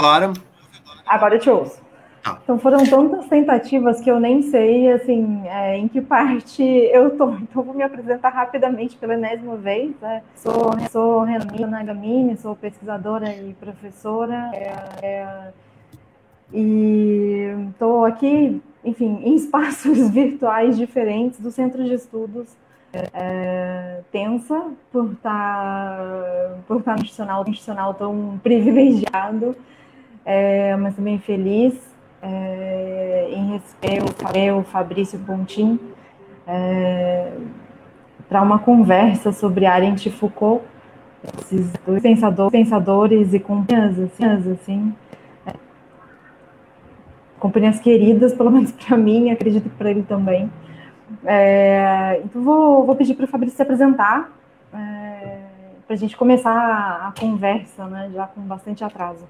Agora? Agora eu te ouço. Ah. Então foram tantas tentativas que eu nem sei assim é, em que parte eu estou. Então vou me apresentar rapidamente pela enésima vez. Né? Sou, sou Renata Nagamini, sou pesquisadora e professora. É, é, e estou aqui, enfim, em espaços virtuais diferentes do Centro de Estudos é, tensa por estar tá, por estar tá no institucional, institucional tão privilegiado, é, mas também feliz é, em receber o Fabrício Pontin é, para uma conversa sobre Arendt e Foucault, esses dois pensadores, pensadores e companhias assim, assim é, companhias queridas, pelo menos para mim, acredito que para ele também. É, então, vou, vou pedir para o Fabrício se apresentar, é, para a gente começar a conversa, né, já com bastante atraso.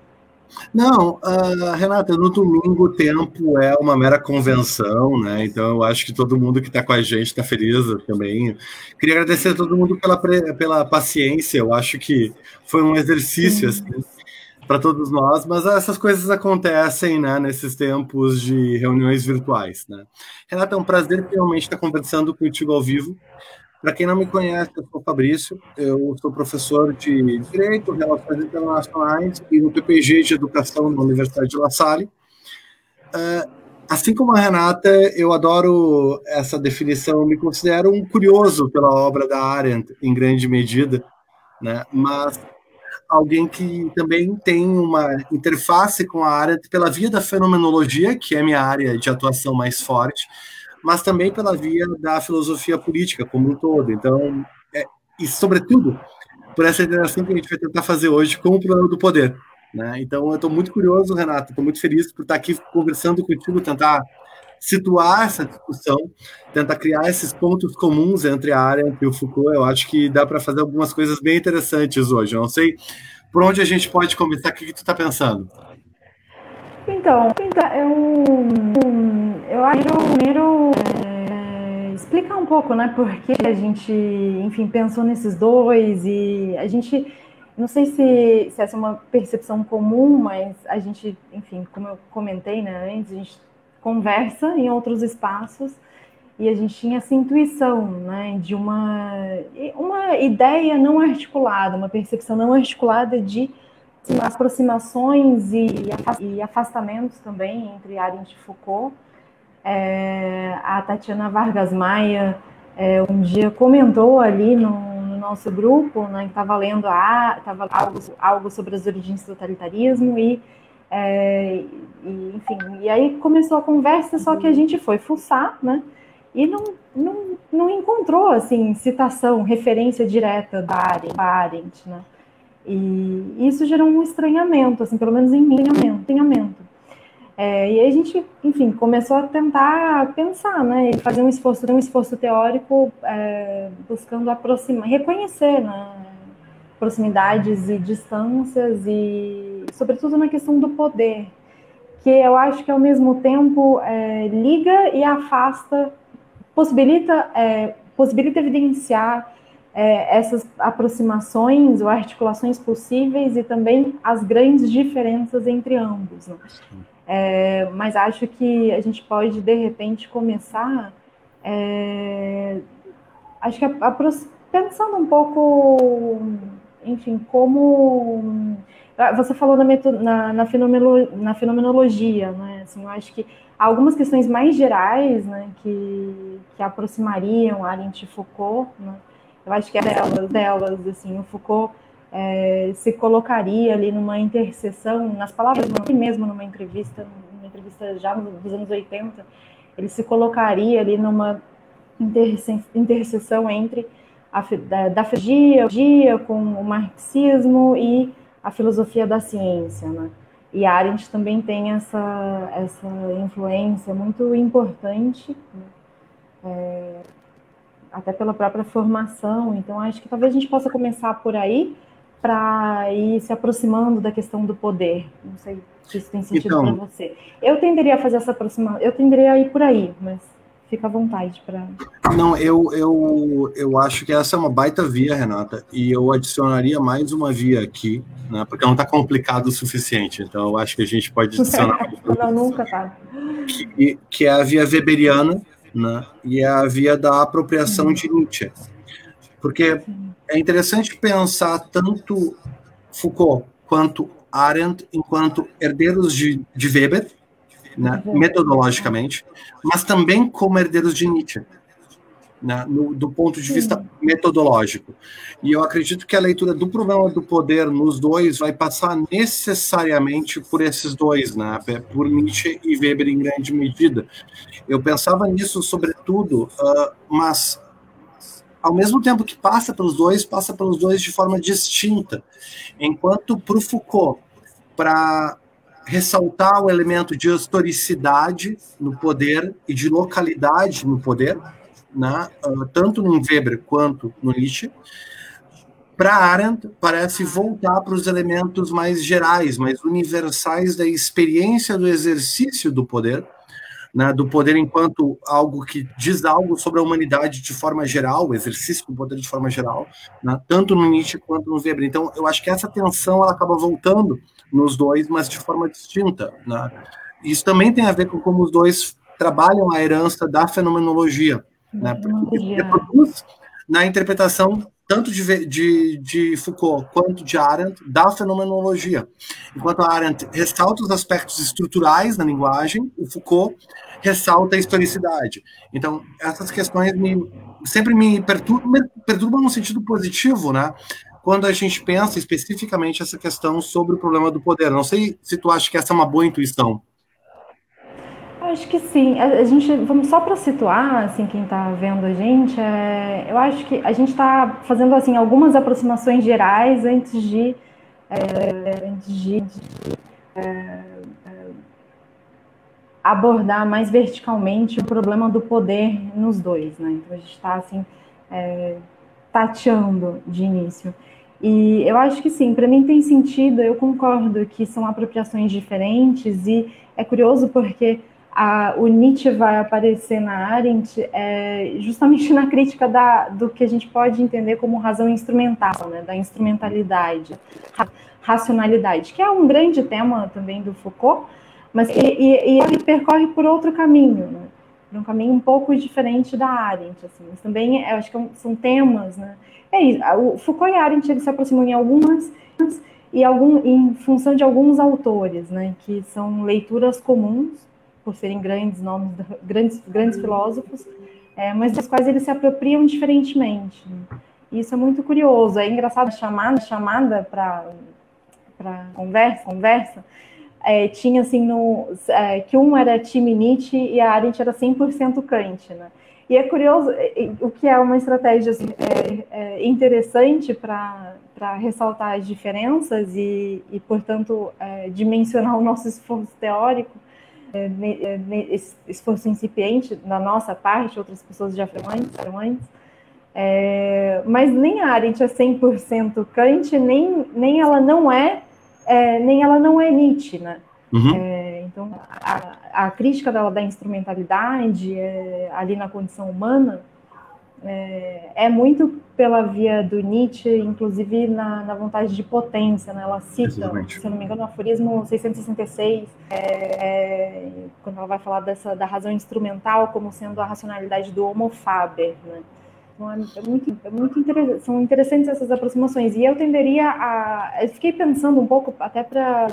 Não, uh, Renata, no domingo o tempo é uma mera convenção, né? Então eu acho que todo mundo que está com a gente está feliz também. Queria agradecer a todo mundo pela, pela paciência. Eu acho que foi um exercício assim, para todos nós, mas essas coisas acontecem né, nesses tempos de reuniões virtuais. Né? Renata, é um prazer realmente estar conversando contigo ao vivo. Para quem não me conhece, eu sou Fabrício, eu sou professor de Direito, Relações Internacionais e no PPG de Educação na Universidade de La Salle. Uh, assim como a Renata, eu adoro essa definição, me considero um curioso pela obra da Arendt, em grande medida, né? mas alguém que também tem uma interface com a Arendt pela via da fenomenologia, que é minha área de atuação mais forte, mas também pela via da filosofia política como um todo. Então, é, e sobretudo por essa interação que a gente vai tentar fazer hoje com o problema do poder. Né? Então, eu estou muito curioso, Renato, estou muito feliz por estar aqui conversando contigo, tentar situar essa discussão, tentar criar esses pontos comuns entre a área e o Foucault. Eu acho que dá para fazer algumas coisas bem interessantes hoje. Eu não sei por onde a gente pode começar, o que, que tu está pensando? Então, então eu, eu acho primeiro é, explicar um pouco, né, por que a gente, enfim, pensou nesses dois e a gente, não sei se, se essa é uma percepção comum, mas a gente, enfim, como eu comentei, né, antes, a gente conversa em outros espaços e a gente tinha essa intuição, né, de uma, uma ideia não articulada, uma percepção não articulada de aproximações e afastamentos também entre Arendt e Foucault. É, a Tatiana Vargas Maia é, um dia comentou ali no, no nosso grupo, né, que estava lendo a, tava algo, algo sobre as origens do totalitarismo e, é, e, enfim, e aí começou a conversa, só que a gente foi fuçar, né, e não, não, não encontrou, assim, citação, referência direta da Arendt, né, e isso gerou um estranhamento, assim, pelo menos em mim, estranhamento. É, e aí a gente, enfim, começou a tentar pensar, né, fazer um esforço, um esforço teórico é, buscando aproximar, reconhecer, né, proximidades e distâncias e, sobretudo, na questão do poder, que eu acho que ao mesmo tempo é, liga e afasta, possibilita, é, possibilita evidenciar é, essas aproximações ou articulações possíveis e também as grandes diferenças entre ambos. Né? É, mas acho que a gente pode, de repente, começar, é, acho que a, a, pensando um pouco, enfim, como você falou na, na, na, fenomenolo, na fenomenologia, né? Assim, eu acho que há algumas questões mais gerais, né, que, que aproximariam Arendt e Foucault, né? Eu acho que é delas, delas assim, o Foucault é, se colocaria ali numa interseção, nas palavras dele mesmo numa entrevista, numa entrevista já nos anos 80, ele se colocaria ali numa interseção entre a da, da filosofia com o marxismo e a filosofia da ciência, né? E Arendt também tem essa, essa influência muito importante, né? é, até pela própria formação. Então, acho que talvez a gente possa começar por aí, para ir se aproximando da questão do poder. Não sei se isso tem sentido então, para você. Eu tenderia a fazer essa aproximação, eu tenderia a ir por aí, mas fica à vontade para. Não, eu, eu, eu acho que essa é uma baita via, Renata, e eu adicionaria mais uma via aqui, né, porque não está complicado o suficiente, então eu acho que a gente pode adicionar. não, nunca tá. Que, que é a via weberiana, né, e é a via da apropriação uhum. de Nietzsche. Porque é interessante pensar tanto Foucault quanto Arendt enquanto herdeiros de, de Weber, né, metodologicamente, mas também como herdeiros de Nietzsche, né, no, do ponto de vista metodológico. E eu acredito que a leitura do problema do poder nos dois vai passar necessariamente por esses dois, né, por Nietzsche e Weber em grande medida. Eu pensava nisso sobretudo, uh, mas ao mesmo tempo que passa pelos dois, passa pelos dois de forma distinta. Enquanto para o Foucault, para ressaltar o elemento de historicidade no poder e de localidade no poder, né, uh, tanto no Weber quanto no Nietzsche. Para Arendt, parece voltar para os elementos mais gerais, mais universais da experiência do exercício do poder, né, do poder enquanto algo que diz algo sobre a humanidade de forma geral, o exercício do poder de forma geral, né, tanto no Nietzsche quanto no Weber. Então, eu acho que essa tensão ela acaba voltando nos dois, mas de forma distinta. Né? Isso também tem a ver com como os dois trabalham a herança da fenomenologia, né? porque reproduz na interpretação tanto de, de, de, Foucault quanto de Arendt, da fenomenologia. Enquanto a Arendt ressalta os aspectos estruturais da linguagem, o Foucault ressalta a historicidade. Então, essas questões me, sempre me perturbam, me perturbam no sentido positivo, né? Quando a gente pensa especificamente essa questão sobre o problema do poder. Não sei se tu acha que essa é uma boa intuição. Acho que sim. A, gente, vamos só para situar, assim, quem está vendo a gente, é, eu acho que a gente está fazendo assim algumas aproximações gerais antes de, é, antes de é, é, abordar mais verticalmente o problema do poder nos dois, né? Então a gente está assim é, tateando de início. E eu acho que sim, para mim tem sentido, eu concordo que são apropriações diferentes e é curioso porque a, o Nietzsche vai aparecer na Arendt é, justamente na crítica da, do que a gente pode entender como razão instrumental, né, da instrumentalidade, ra, racionalidade, que é um grande tema também do Foucault, mas e, e, e ele percorre por outro caminho, né, por um caminho um pouco diferente da Arendt, assim, mas também eu acho que é são temas, né, é isso, o Foucault e a Arendt eles se aproximam em algumas e algum, em função de alguns autores, né, que são leituras comuns por serem grandes nomes, grandes, grandes filósofos, é, mas dos quais eles se apropriam diferentemente. isso é muito curioso. É engraçado chamada chamada para conversa, conversa. É, tinha assim no é, que um era time Nietzsche e a Arendt era 100% Kant, né? E é curioso, o que é uma estratégia assim, é, é interessante para ressaltar as diferenças e, e portanto, é, dimensionar o nosso esforço teórico, esforço incipiente da nossa parte, outras pessoas já foram antes, foram antes. É, mas nem a Arendt é 100% Kant, nem, nem ela não é, é, nem ela não é Nietzsche, né? Uhum. É, então, a, a, crítica dela da instrumentalidade é, ali na condição humana é, é, muito pela via do Nietzsche, inclusive na, na vontade de potência, né? Ela cita, Exatamente. se eu não me engano, o aforismo 666, é, é, quando ela vai falar dessa, da razão instrumental como sendo a racionalidade do homo faber, né? Então, é, é muito, é muito interessante, são interessantes essas aproximações. E eu tenderia a. Eu fiquei pensando um pouco, até para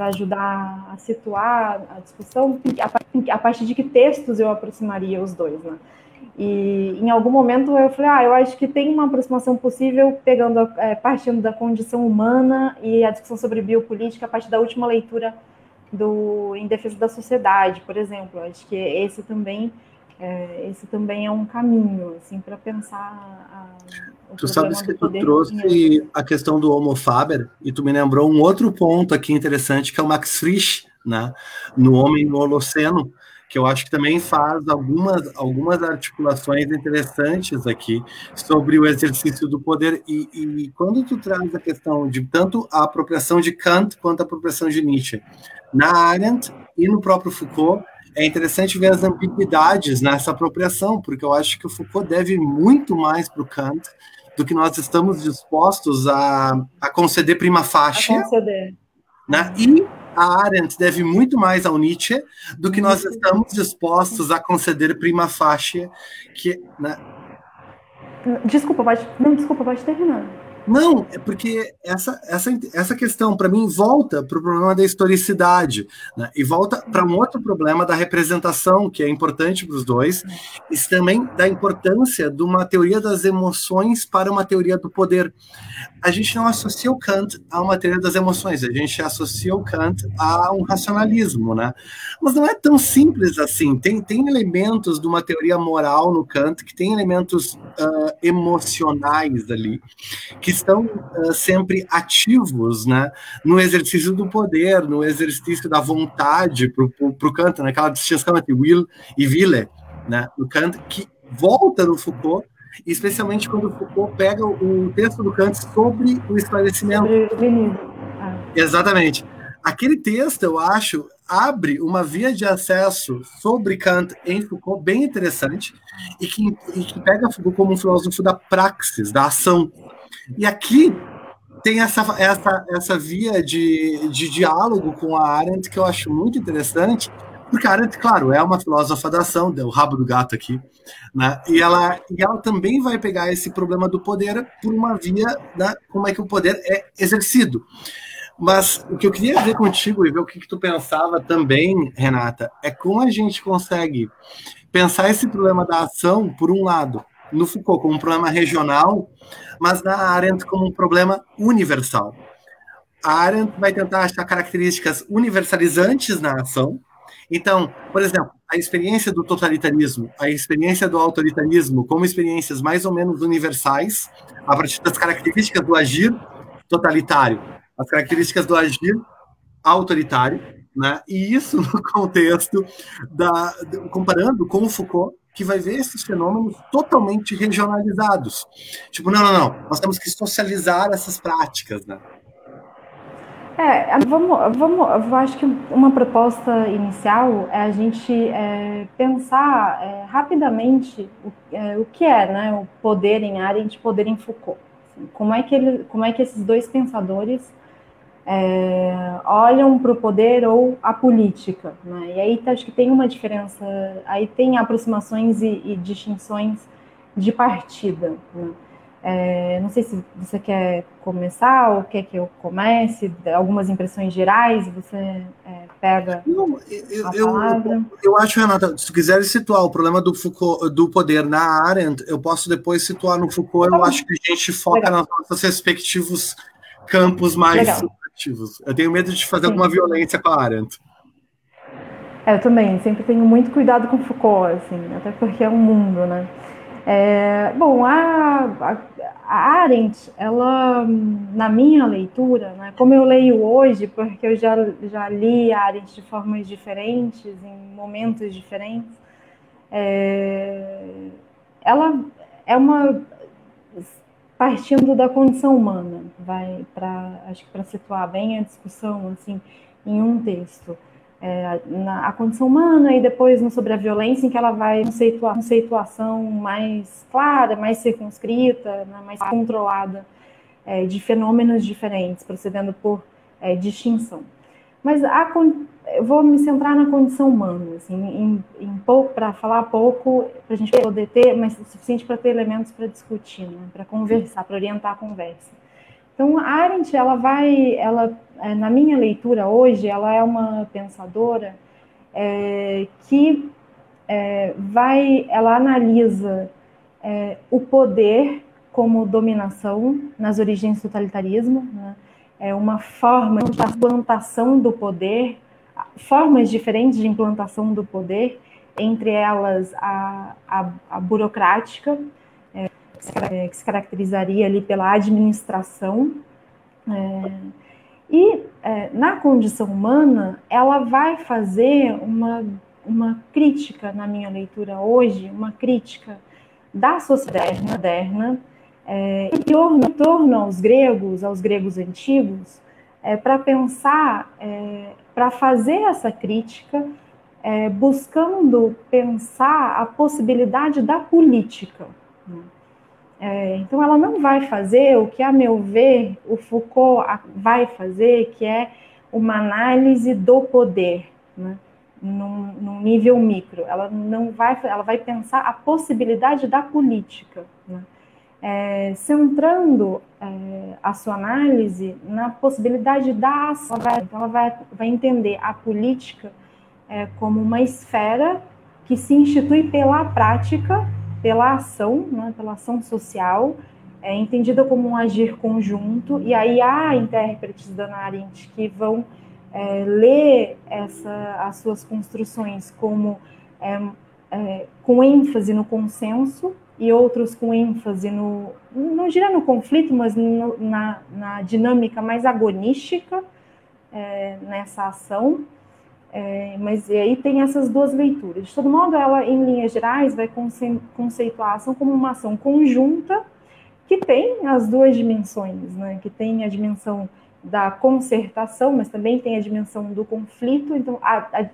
ajudar a situar a discussão, a, a partir de que textos eu aproximaria os dois, né? E em algum momento eu falei, ah, eu acho que tem uma aproximação possível pegando, é, partindo da condição humana e a discussão sobre biopolítica a partir da última leitura do Em Defesa da Sociedade, por exemplo. Eu acho que esse também é, esse também é um caminho, assim, para pensar. A, tu sabes que tu trouxe a questão do Homo Faber e tu me lembrou um outro ponto aqui interessante que é o Max Frisch, né, no Homem no Holoceno, que eu acho que também faz algumas, algumas articulações interessantes aqui sobre o exercício do poder. E, e, quando tu traz a questão de tanto a apropriação de Kant quanto a apropriação de Nietzsche, na Arendt e no próprio Foucault, é interessante ver as ambiguidades nessa apropriação, porque eu acho que o Foucault deve muito mais para o Kant do que nós estamos dispostos a, a conceder prima facie. A conceder. Né? E a Arendt deve muito mais ao Nietzsche do que nós estamos dispostos a conceder prima facie. Que, né? Desculpa, pode, não, desculpa, pode terminar. Não, é porque essa, essa, essa questão, para mim, volta para o problema da historicidade, né? e volta para um outro problema da representação, que é importante para os dois, e também da importância de uma teoria das emoções para uma teoria do poder. A gente não associa o Kant a uma teoria das emoções, a gente associa o Kant a um racionalismo, né? Mas não é tão simples assim. Tem, tem elementos de uma teoria moral no Kant que tem elementos uh, emocionais ali, que estão uh, sempre ativos né, no exercício do poder, no exercício da vontade para o Kant, naquela né, distinção entre will e wille, né, no Kant, que volta no Foucault, especialmente quando Foucault pega o texto do Kant sobre o esclarecimento. Sobre ah. Exatamente. Aquele texto, eu acho, abre uma via de acesso sobre Kant em Foucault bem interessante e que, e que pega Foucault como um filósofo da praxis, da ação, e aqui tem essa, essa, essa via de, de diálogo com a Arendt que eu acho muito interessante, porque a Arendt, claro, é uma filósofa da ação, deu o rabo do gato aqui, né? e, ela, e ela também vai pegar esse problema do poder por uma via da como é que o poder é exercido. Mas o que eu queria ver contigo e ver o que, que tu pensava também, Renata, é como a gente consegue pensar esse problema da ação, por um lado, no Foucault como um problema regional, mas na Arendt como um problema universal. A Arendt vai tentar achar características universalizantes na ação. Então, por exemplo, a experiência do totalitarismo, a experiência do autoritarismo como experiências mais ou menos universais, a partir das características do agir totalitário, as características do agir autoritário, né? E isso no contexto da comparando com o Foucault, que vai ver esses fenômenos totalmente regionalizados. Tipo, não, não, não, nós temos que socializar essas práticas, né? É, vamos, vamos, acho que uma proposta inicial é a gente é, pensar é, rapidamente o, é, o, que é né, o poder em Arendt e poder em Foucault. Assim, como, é que ele, como é que esses dois pensadores é, olham para o poder ou a política. Né? E aí tá, acho que tem uma diferença, aí tem aproximações e, e distinções de partida. Né? É, não sei se você quer começar ou quer que eu comece, algumas impressões gerais, você é, pega não, eu, a palavra. Eu, eu, acho, Renata, se tu quiser situar o problema do, Foucault, do poder na Arendt, eu posso depois situar no Foucault, eu acho que a gente foca Legal. nas nossas respectivos campos mais Legal Eu tenho medo de fazer Sim. alguma violência com a Arendt. É, eu também, sempre tenho muito cuidado com Foucault, assim, até porque é um mundo, né? É, bom, a, a, a, Arendt, ela, na minha leitura, né, como eu leio hoje, porque eu já, já li a Arendt de formas diferentes, em momentos diferentes, é, ela é uma partindo da condição humana, vai para acho que para situar bem a discussão assim em um texto. É, na, a condição humana e depois no sobre a violência, em que ela vai conceituar uma situação mais clara, mais circunscrita, né, mais controlada é, de fenômenos diferentes, procedendo por é, distinção. Mas a, eu vou me centrar na condição humana, assim, em, em pouco para falar pouco, para a gente poder ter, mas o suficiente para ter elementos para discutir, né, para conversar, para orientar a conversa. Então, a Arendt, ela vai, ela, é, na minha leitura hoje, ela é uma pensadora é, que é, vai, ela analisa é, o poder como dominação nas origens do totalitarismo, né? É uma forma de implantação do poder, formas diferentes de implantação do poder, entre elas a, a, a burocrática, é, que se caracterizaria ali pela administração, é, e é, na condição humana, ela vai fazer uma, uma crítica, na minha leitura hoje, uma crítica da sociedade moderna, é, torno, torno aos gregos, aos gregos antigos, é, para pensar, é, para fazer essa crítica é, buscando pensar a possibilidade da política. Né? É, então, ela não vai fazer o que, a meu ver, o Foucault vai fazer, que é uma análise do poder, né? num, num, nível micro. Ela não vai, ela vai pensar a possibilidade da política, né? É, centrando é, a sua análise na possibilidade da ação. Ela vai, então, ela vai, vai entender a política é, como uma esfera que se institui pela prática, pela ação, né, pela ação social, é entendida como um agir conjunto, e aí há intérpretes da Arendt que vão é, ler essa, as suas construções como é, é, com ênfase no consenso e outros com ênfase no, não diria no conflito, mas no, na, na, dinâmica mais agonística é, nessa ação. É, mas aí tem essas duas leituras. De todo modo, ela, em linhas gerais, vai conceituar a ação como uma ação conjunta que tem as duas dimensões, né? que tem a dimensão da concertação, mas também tem a dimensão do conflito, então a, a,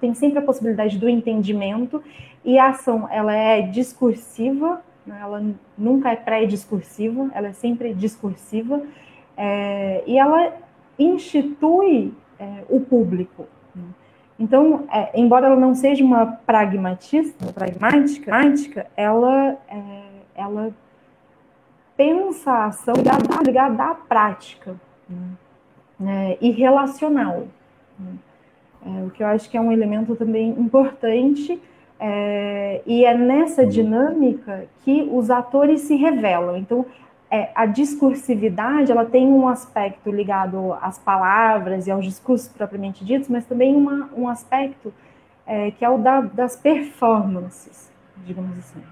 tem sempre a possibilidade do entendimento, e a ação ela é discursiva, né? ela nunca é pré-discursiva, ela é sempre discursiva, é, e ela institui é, o público. Né? Então, é, embora ela não seja uma pragmatista, pragmática, ela, é, ela pensa a ação ligada, ligada à prática né? e relacional. É, o que eu acho que é um elemento também importante, é, e é nessa dinâmica que os atores se revelam. Então, é, a discursividade ela tem um aspecto ligado às palavras e aos discursos propriamente ditos, mas também uma, um aspecto é, que é o da, das performances, digamos assim.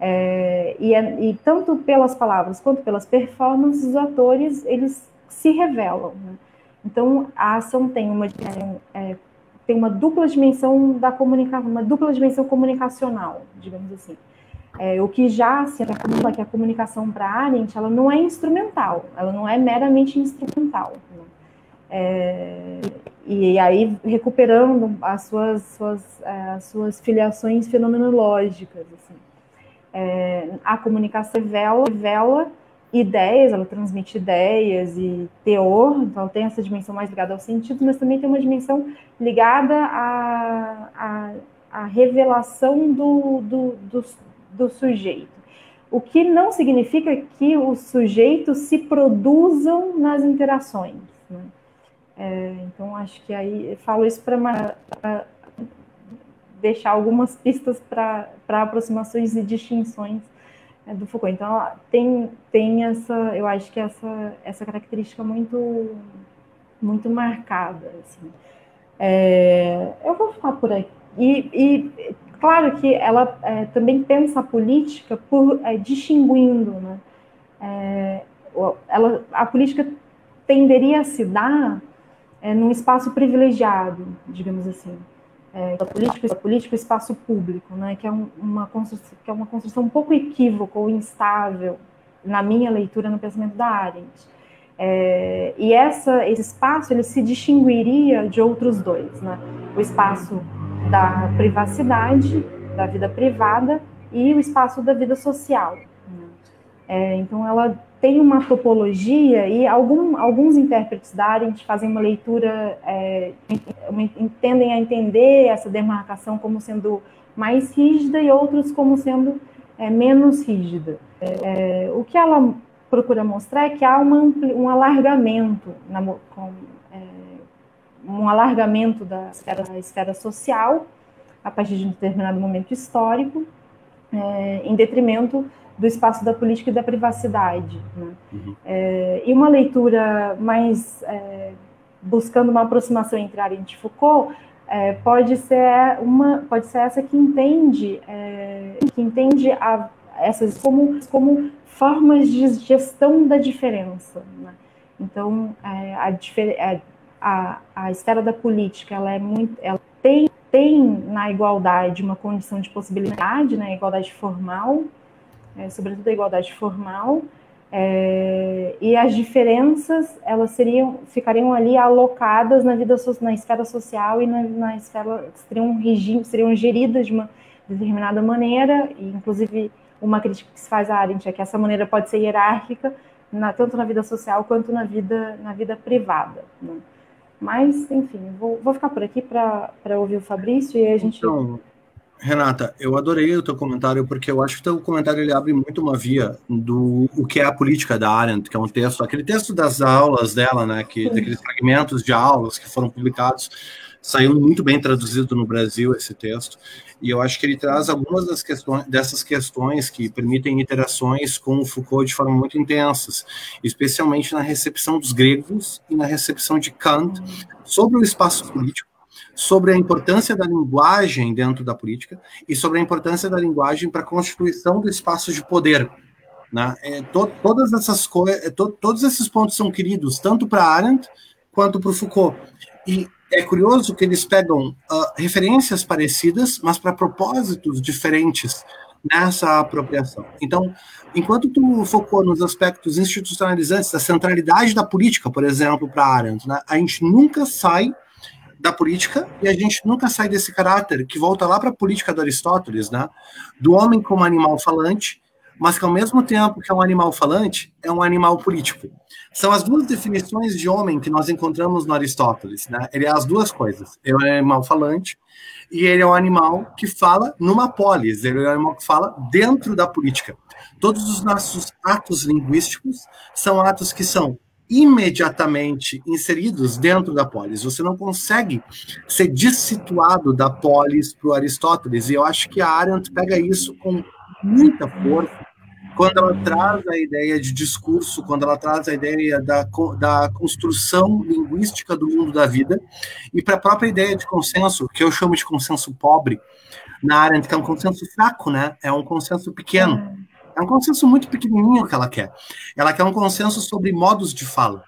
É, e, é, e, tanto pelas palavras quanto pelas performances, os atores eles se revelam. Né? Então, a ação tem uma, é, tem uma dupla dimensão da comunicação, uma dupla dimensão comunicacional, digamos assim. É, o que já se acumula que a comunicação para Arendt, ela não é instrumental, ela não é meramente instrumental. Né? É, e aí recuperando as suas, suas, é, as suas filiações fenomenológicas. Assim. É, a comunicação revela, revela ideias, ela transmite ideias e teor, então tem essa dimensão mais ligada ao sentido, mas também tem uma dimensão ligada à, revelação do, do, do, do, sujeito. O que não significa que os sujeitos se produzam nas interações. Né? É, então, acho que aí falo isso para deixar algumas pistas para aproximações e distinções é, do Foucault. Então, tem, tem essa, eu acho que essa, essa característica muito, muito marcada. Assim. É, eu vou ficar por aqui. E, e claro que ela é, também pensa a política por é, distinguindo, né? É, ela, a política tenderia a se dar é, num espaço privilegiado, digamos assim é, da política, política espaço público, né, que, é um, uma que é uma construção um pouco equívoca ou instável na minha leitura no pensamento da Arendt. É, e essa, esse espaço ele se distinguiria de outros dois, né? o espaço da privacidade, da vida privada, e o espaço da vida social. Né? É, então, ela tem uma topologia e algum, alguns intérpretes da Arendt fazem uma leitura, é, entendem a entender essa demarcação como sendo mais rígida e outros como sendo é, menos rígida. É, o que ela procura mostrar é que há uma, um alargamento, na, com, é, um alargamento da esfera, da esfera, social a partir de um determinado momento histórico, é, em detrimento do espaço da política e da privacidade. Né? Uhum. É, e uma leitura mais é, buscando uma aproximação entre Arendt e Foucault é, pode ser uma pode ser essa que entende é, que entende a, essas como como formas de gestão da diferença. Né? Então é, a, é, a, a esfera da política ela é muito ela tem tem na igualdade uma condição de possibilidade, na né, igualdade formal, é, sobretudo a igualdade formal, É, e as diferenças elas seriam ficariam ali alocadas na vida na esfera social e na, na esfera seriam regime, seriam geridas de uma determinada maneira e inclusive uma crítica que se faz à Arendt é que essa maneira pode ser hierárquica na, tanto na vida social quanto na vida na vida privada né? mas enfim vou, vou ficar por aqui para ouvir o Fabrício e a gente então Renata, eu adorei o teu comentário, porque eu acho que o teu comentário ele abre muito uma via do o que é a política da Arendt, que é um texto, aquele texto das aulas dela, né, que, daqueles fragmentos de aulas que foram publicados, saiu muito bem traduzido no Brasil esse texto, e eu acho que ele traz algumas das questões, dessas questões que permitem interações com o Foucault de forma muito intensas, especialmente na recepção dos gregos e na recepção de Kant sobre o espaço político, sobre a importância da linguagem dentro da política e sobre a importância da linguagem para a constituição do espaço de poder. Né? É, to, todas essas coisas, é, to, todos esses pontos são queridos tanto para Arendt quanto para Foucault. E é curioso que eles pegam uh, referências parecidas, mas para propósitos diferentes nessa apropriação. Então, enquanto tu focou nos aspectos institucionalizantes, da centralidade da política, por exemplo, para Arendt, né, a gente nunca sai da política e a gente nunca sai desse caráter que volta lá para a política do Aristóteles, né? Do homem como animal falante, mas que ao mesmo tempo que é um animal falante, é um animal político. São as duas definições de homem que nós encontramos no Aristóteles, né? Ele é as duas coisas. Ele é um animal falante e ele é um animal que fala numa polis, ele é um animal que fala dentro da política. Todos os nossos atos linguísticos são atos que são imediatamente inseridos dentro da polis. Você não consegue ser dissituado da polis para o Aristóteles. E eu acho que a Arendt pega isso com muita força quando ela traz a ideia de discurso, quando ela traz a ideia da, da construção linguística do mundo da vida, e para a própria ideia de consenso, que eu chamo de consenso pobre, na Arendt, que é um consenso fraco, né? É um consenso pequeno. É um consenso muito pequenininho que ela quer. Ela quer um consenso sobre modos de fala,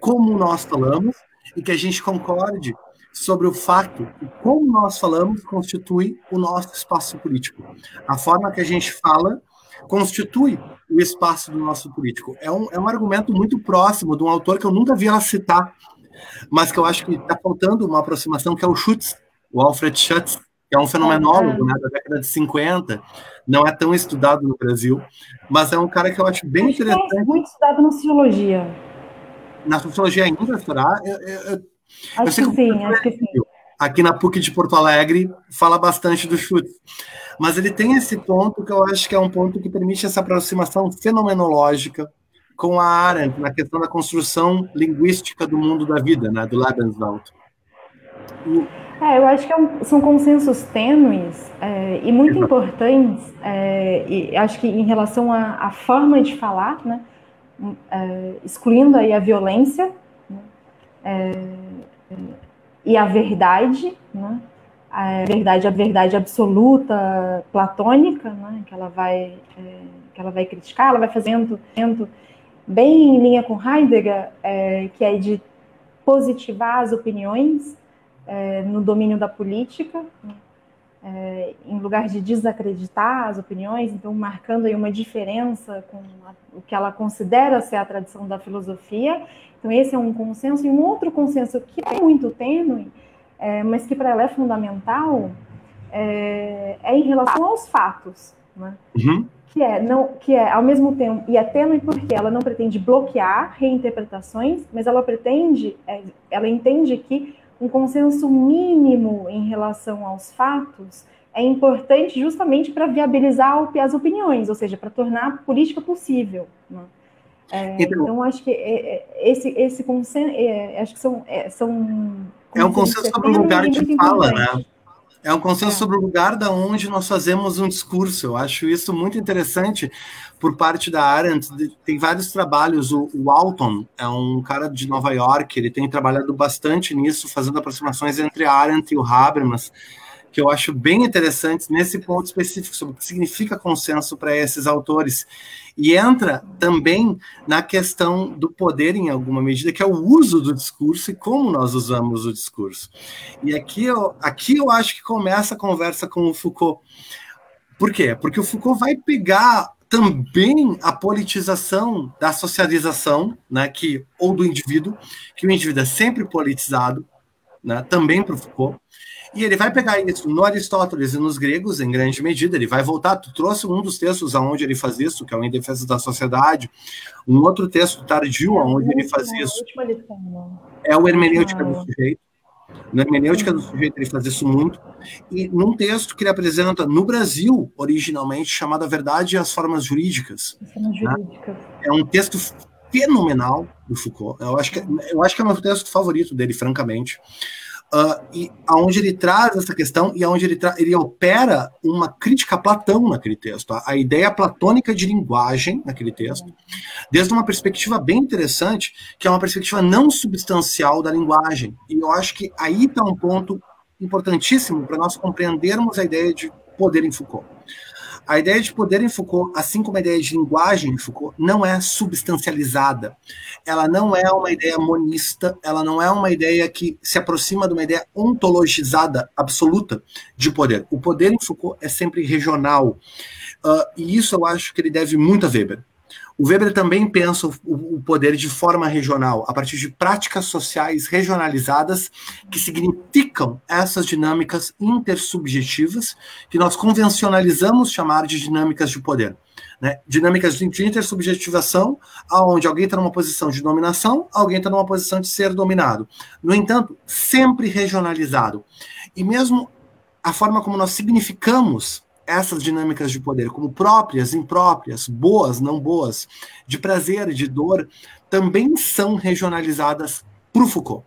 como nós falamos, e que a gente concorde sobre o fato que como nós falamos constitui o nosso espaço político. A forma que a gente fala constitui o espaço do nosso político. É um, é um argumento muito próximo de um autor que eu nunca vi ela citar, mas que eu acho que está faltando uma aproximação, que é o Schutz, o Alfred Schutz, que é um fenomenólogo né, da década de 50, não é tão estudado no Brasil, mas é um cara que eu acho bem acho interessante. É muito estudado na sociologia. Na sociologia ainda, será? Eu, eu, acho eu que sim, acho que sim. Aqui na PUC de Porto Alegre fala bastante do chute. Mas ele tem esse ponto que eu acho que é um ponto que permite essa aproximação fenomenológica com a Arendt na questão da construção linguística do mundo da vida, né, do Lebenswelt. É, eu acho que é um, são consensos tênues é, e muito importantes, é, e acho que em relação à, forma de falar, né, é, excluindo aí a violência né, é, e a verdade, né, a verdade, a verdade absoluta, platônica, né, que ela vai que ela vai criticar, ela vai fazendo, fazendo bem em linha com Heidegger, que é de positivar as opiniões é, no domínio da política, é, em lugar de desacreditar as opiniões, então marcando aí uma diferença com a, o que ela considera ser a tradição da filosofia. Então esse é um consenso e um outro consenso que é muito tênue, é, mas que para ela é fundamental, é, é, em relação aos fatos, né? Uhum. que é não que é ao mesmo tempo e é tênue porque ela não pretende bloquear reinterpretações, mas ela pretende, é, ela entende que um consenso mínimo em relação aos fatos é importante justamente para viabilizar as opiniões, ou seja, para tornar a política possível. Né? É, então, então, acho que é, é, esse, esse consenso, é, acho que são... É, são é um consenso sobre o lugar de fala, né? É um consenso é. sobre o lugar da onde nós fazemos um discurso. Eu acho isso muito interessante por parte da Arendt. Tem vários trabalhos. O, o Alton é um cara de Nova York. Ele tem trabalhado bastante nisso, fazendo aproximações entre a Arendt e o Habermas que eu acho bem interessantes nesse ponto específico sobre o que significa consenso para esses autores. E entra também na questão do poder, em alguma medida, que é o uso do discurso e como nós usamos o discurso. E aqui eu, aqui eu acho que começa a conversa com o Foucault. Por quê? Porque o Foucault vai pegar também a politização da socialização, né, que ou do indivíduo, que o indivíduo é sempre politizado, né, também para o Foucault. E ele vai pegar isso no Aristóteles e nos gregos, em grande medida. Ele vai voltar. Tu trouxe um dos textos aonde ele faz isso, que é o Em Defesa da Sociedade. Um outro texto tardio, onde ele faz isso. É o Hermenêutica do Sujeito. Na hermenêutica do sujeito, ele faz isso muito. E num texto que ele apresenta no Brasil, originalmente, chamado A Verdade e as Formas Jurídicas. Formas né? É um texto fenomenal do Foucault. Eu acho que, eu acho que é o meu texto favorito dele, francamente uh, e aonde ele traz essa questão e aonde ele, ele opera uma crítica a Platão naquele texto, a, a, ideia platônica de linguagem naquele texto, desde uma perspectiva bem interessante, que é uma perspectiva não substancial da linguagem. E eu acho que aí está um ponto importantíssimo para nós compreendermos a ideia de poder em Foucault. A ideia de poder em Foucault, assim como a ideia de linguagem em Foucault, não é substancializada. Ela não é uma ideia monista, ela não é uma ideia que se aproxima de uma ideia ontologizada, absoluta, de poder. O poder em Foucault é sempre regional. Uh, e isso eu acho que ele deve muito a Weber. O Weber também pensa o, poder de forma regional, a partir de práticas sociais regionalizadas, que significam essas dinâmicas intersubjetivas, que nós convencionalizamos chamar de dinâmicas de poder. Né? Dinâmicas de intersubjetivação, onde alguém está numa posição de dominação, alguém está numa posição de ser dominado. No entanto, sempre regionalizado. E mesmo a forma como nós significamos essas dinâmicas de poder como próprias, impróprias, boas, não boas, de prazer, de dor, também são regionalizadas para o Foucault.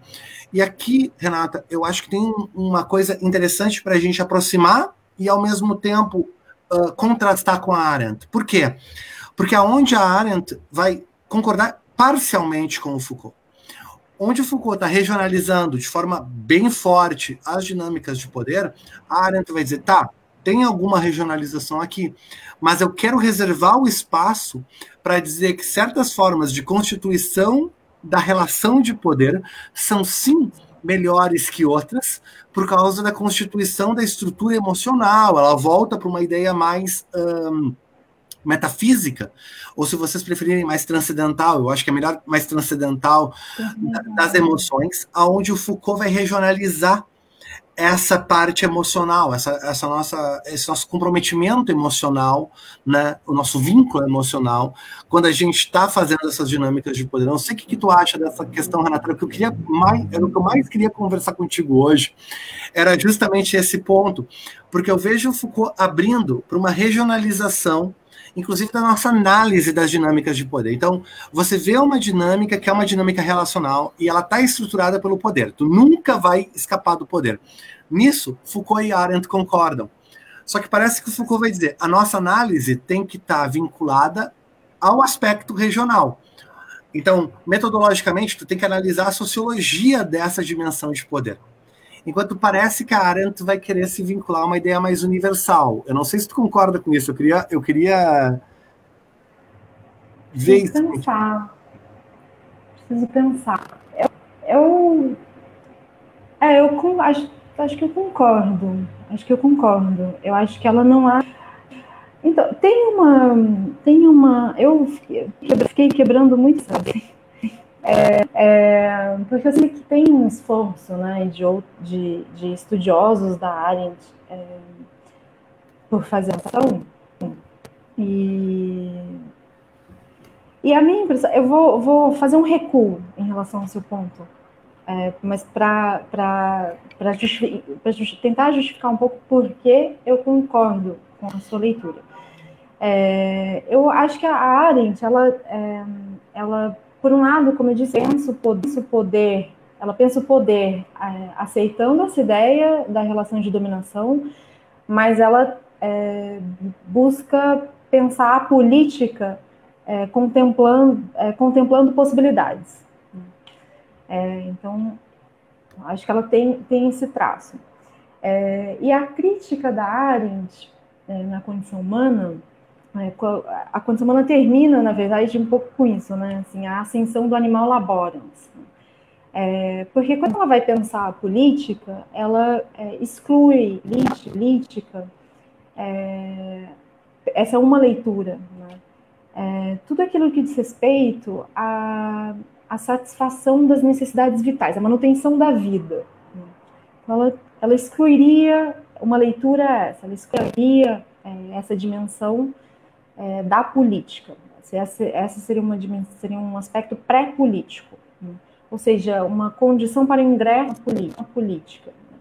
E aqui, Renata, eu acho que tem uma coisa interessante para a gente aproximar e, ao mesmo tempo, uh, contrastar com a Arendt. Por quê? Porque aonde a Arendt vai concordar parcialmente com o Foucault, onde o Foucault está regionalizando de forma bem forte as dinâmicas de poder, a Arendt vai dizer, tá, tem alguma regionalização aqui, mas eu quero reservar o espaço para dizer que certas formas de constituição da relação de poder são sim melhores que outras por causa da constituição da estrutura emocional. Ela volta para uma ideia mais um, metafísica, ou se vocês preferirem mais transcendental, eu acho que é melhor mais transcendental. das emoções, aonde o Foucault vai regionalizar essa parte emocional, essa, essa nossa, esse nosso comprometimento emocional, né, o nosso vínculo emocional, quando a gente está fazendo essas dinâmicas de poder. Não sei o que, que tu acha dessa questão, Renata, o que eu queria mais, era o que eu mais queria conversar contigo hoje, era justamente esse ponto, porque eu vejo o Foucault abrindo para uma regionalização inclusive da nossa análise das dinâmicas de poder. Então, você vê uma dinâmica que é uma dinâmica relacional e ela está estruturada pelo poder. Tu nunca vai escapar do poder. Nisso, Foucault e Arendt concordam. Só que parece que o Foucault vai dizer: a nossa análise tem que estar tá vinculada ao aspecto regional. Então, metodologicamente, tu tem que analisar a sociologia dessa dimensão de poder. Enquanto parece que a Arendt vai querer se vincular a uma ideia mais universal. Eu não sei se tu concorda com isso. Eu queria, eu queria ver Preciso isso. pensar. Preciso pensar. Eu, eu, é, eu acho, acho que eu concordo. Acho que eu concordo. Eu acho que ela não há. Então, tem uma. Tem uma. Eu fiquei quebrando muito, sabe? É, é, porque eu sei que tem um esforço né, de, de, de estudiosos da Arendt é, por fazer ação. E, e a minha impressão, eu vou, vou fazer um recuo em relação ao seu ponto, é, mas para justific, justi tentar justificar um pouco por que eu concordo com a sua leitura. É, eu acho que a Arendt, ela, é, ela por um lado, como eu disse, pensa o poder, ela pensa o poder é, aceitando essa ideia da relação de dominação, mas ela é, busca pensar a política é, contemplando, é, contemplando possibilidades. É, então, acho que ela tem, tem esse traço. É, e a crítica da Arendt na condição humana a condição humana termina, na verdade, um pouco com isso, né? Assim, a ascensão do animal laborans. É, porque quando ela vai pensar a política, ela é, exclui política, é, essa é uma leitura. Né? É, tudo aquilo que diz respeito à, à satisfação das necessidades vitais, a manutenção da vida. Né? Ela, ela excluiria uma leitura essa, ela excluiria é, essa dimensão é, da política. Essa, seria, uma, seria um aspecto pré-político, né? ou seja, uma condição para o ingresso na política. Né?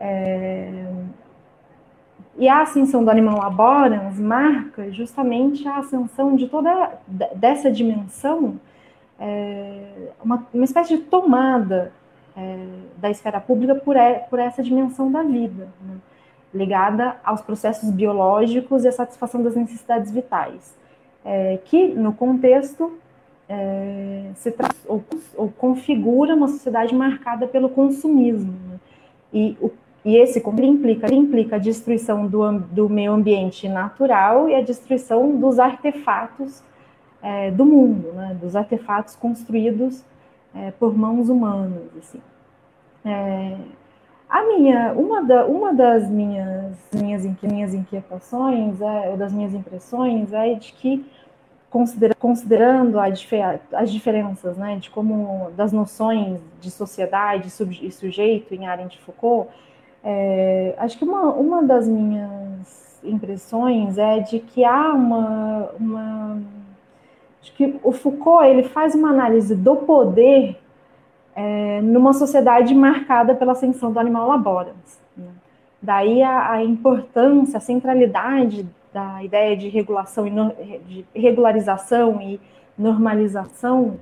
É, e a ascensão do animal laborans marca justamente a ascensão de toda dessa dimensão, é, uma, uma espécie de tomada é, da esfera pública por, por essa dimensão da vida, né? Ligada aos processos biológicos e à satisfação das necessidades vitais, é, que no contexto é, se ou, ou, configura uma sociedade marcada pelo consumismo. Né? E, o, e esse implica, implica a destruição do, do meio ambiente natural e a destruição dos artefatos é, do mundo, né? dos artefatos construídos é, por mãos humanas. Assim. A minha, uma, da, uma das minhas, minhas, minhas inquietações, é, das minhas impressões, é de que, considera, considerando a, as diferenças né, de como das noções de sociedade e sujeito em Arendt de Foucault, é, acho que uma, uma das minhas impressões é de que há uma, uma Acho que o Foucault ele faz uma análise do poder é, numa sociedade marcada pela ascensão do animal laborans. Né? Daí a, a, importância, a centralidade da ideia de regulação e no, de regularização e normalização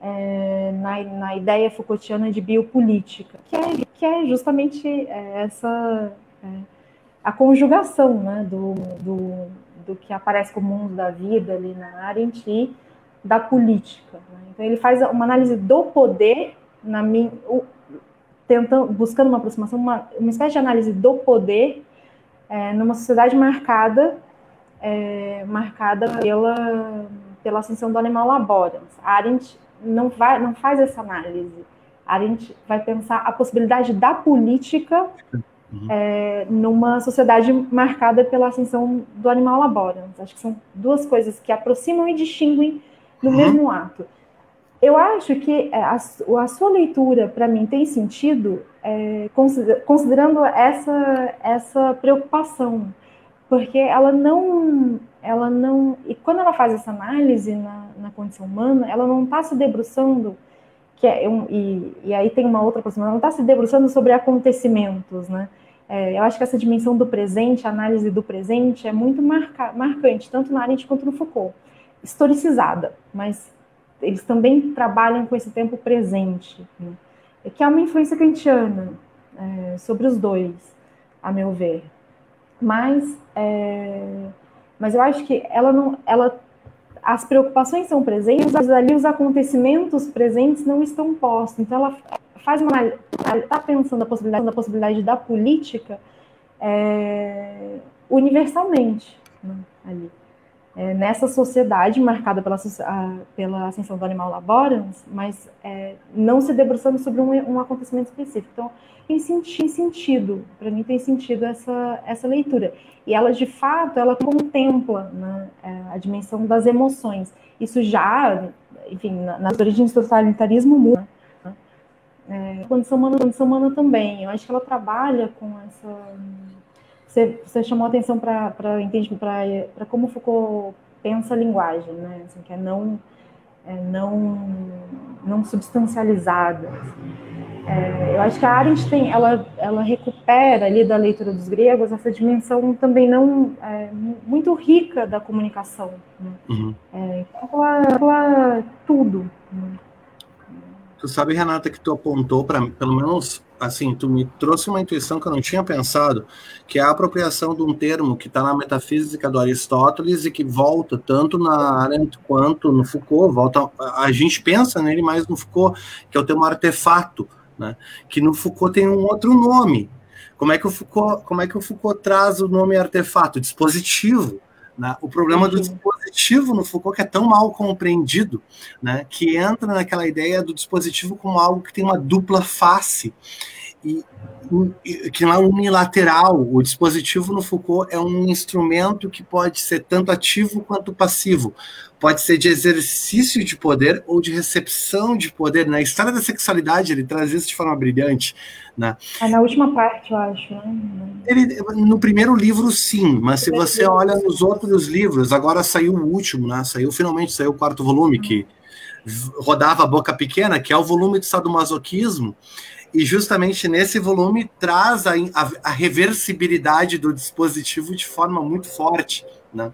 é, na, na, ideia Foucaultiana de biopolítica, que é, que é justamente é, essa é, a conjugação né, do, do, do que aparece como mundo da vida ali na Arendt da política. Né? Então ele faz uma análise do poder na minha, tentando, buscando uma aproximação, uma, uma espécie de análise do poder é, numa sociedade marcada é, marcada pela pela ascensão do animal laborans. A Arendt não vai não faz essa análise. A Arendt vai pensar a possibilidade da política uhum. é, numa sociedade marcada pela ascensão do animal laborans. Acho que são duas coisas que aproximam e distinguem no uhum. mesmo ato. Eu acho que é, a, a sua leitura, para mim, tem sentido é, considerando essa, essa preocupação, porque ela não, ela não, e quando ela faz essa análise na, na condição humana, ela não está se debruçando, que é um, e, e aí tem uma outra aproximação, ela não está se debruçando sobre acontecimentos, né? É, eu acho que essa dimensão do presente, a análise do presente, é muito marca, marcante, tanto na Arendt quanto no Foucault historicizada, mas eles também trabalham com esse tempo presente, né? que é uma influência kantiana é, sobre os dois, a meu ver. Mas, é, mas eu acho que ela não, ela, as preocupações são presentes, mas ali os acontecimentos presentes não estão postos. Então ela faz uma, está pensando na possibilidade, na possibilidade da política é, universalmente né, ali é, nessa sociedade marcada pela, a, pela ascensão do animal laborans, mas é, não se debruçando sobre um, um acontecimento específico. Então, tem, senti, sentido, para mim tem sentido essa, essa leitura. E ela, de fato, ela contempla né, é, a dimensão das emoções. Isso já, enfim, nas origens do totalitarismo muda. Né? É, condição humana, condição humana também. Eu acho que ela trabalha com essa você, você chamou atenção para para como Foucault pensa a linguagem, né? Assim, que é não é não não substancializada. É, eu acho que a Arendt tem, ela, ela recupera ali da leitura dos gregos essa dimensão também não é, muito rica da comunicação. Né? Uhum. É, ela, tudo. Né? Tu sabe, Renata, que tu apontou para pelo menos assim, tu me trouxe uma intuição que eu não tinha pensado, que é a apropriação de um termo que está na metafísica do Aristóteles e que volta tanto na Arendt quanto no Foucault, volta, a gente pensa nele mais no Foucault, que é o termo artefato, né? que no Foucault tem um outro nome. Como é que o Foucault, como é que o Foucault traz o nome artefato? Dispositivo. Né? O problema do dispositivo no Foucault que é tão mal compreendido, né? que entra naquela ideia do dispositivo como algo que tem uma dupla face. e, que não é unilateral. O dispositivo no Foucault é um instrumento que pode ser tanto ativo quanto passivo. Pode ser de exercício de poder ou de recepção de poder. Na história da sexualidade, ele traz isso de forma brilhante. Né? É na última parte, eu acho. Né? Ele, no primeiro livro, sim, mas se você olha nos outros livros, agora saiu o último, né? Saiu finalmente, saiu o quarto volume, que rodava a boca pequena, que é o volume do sadomasoquismo, e justamente nesse volume traz a, a, a, reversibilidade do dispositivo de forma muito forte, né?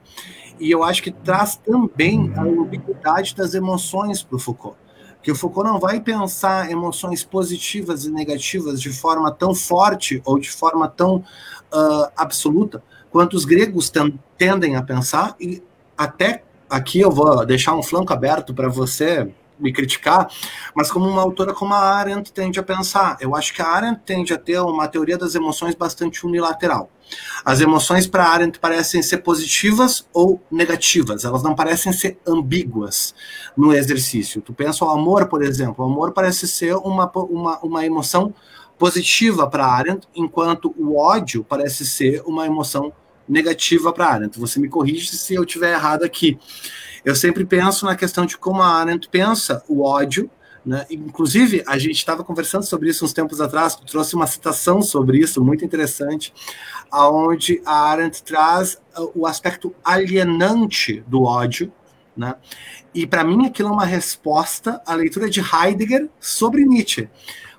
E eu acho que traz também a ambiguidade das emoções para o Foucault. Que o Foucault não vai pensar emoções positivas e negativas de forma tão forte ou de forma tão uh, absoluta quanto os gregos tendem a pensar, e até aqui eu vou deixar um flanco aberto para você me criticar, mas como uma autora como a Arendt tende a pensar. Eu acho que a Arendt tende a ter uma teoria das emoções bastante unilateral. As emoções para Arendt parecem ser positivas ou negativas, elas não parecem ser ambíguas no exercício. Tu pensa o amor, por exemplo, o amor parece ser uma, uma, uma emoção positiva para Arendt, enquanto o ódio parece ser uma emoção negativa para Arendt. Você me corrige se eu estiver errado aqui. Eu sempre penso na questão de como a Arendt pensa o ódio, né? Inclusive, a gente estava conversando sobre isso uns tempos atrás, trouxe uma citação sobre isso muito interessante, aonde a Arendt traz uh, o aspecto alienante do ódio, né? E para mim aquilo é uma resposta à leitura de Heidegger sobre Nietzsche,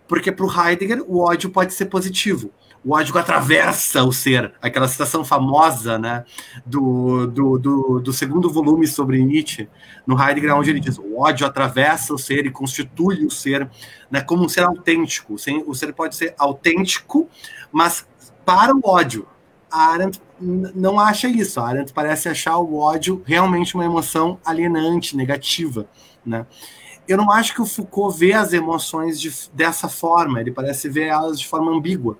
porque para o Heidegger o ódio pode ser positivo o ódio atravessa o ser, aquela citação famosa né, do, do, do, do, segundo volume sobre Nietzsche, no Heidegger, onde ele diz: o ódio atravessa o ser e constitui o ser né, como um ser autêntico. O ser pode ser autêntico, mas para o ódio. A Arendt não acha isso. A Arendt parece achar o ódio realmente uma emoção alienante, negativa. Né? Eu não acho que o Foucault vê as emoções de, dessa forma, ele parece ver elas de forma ambígua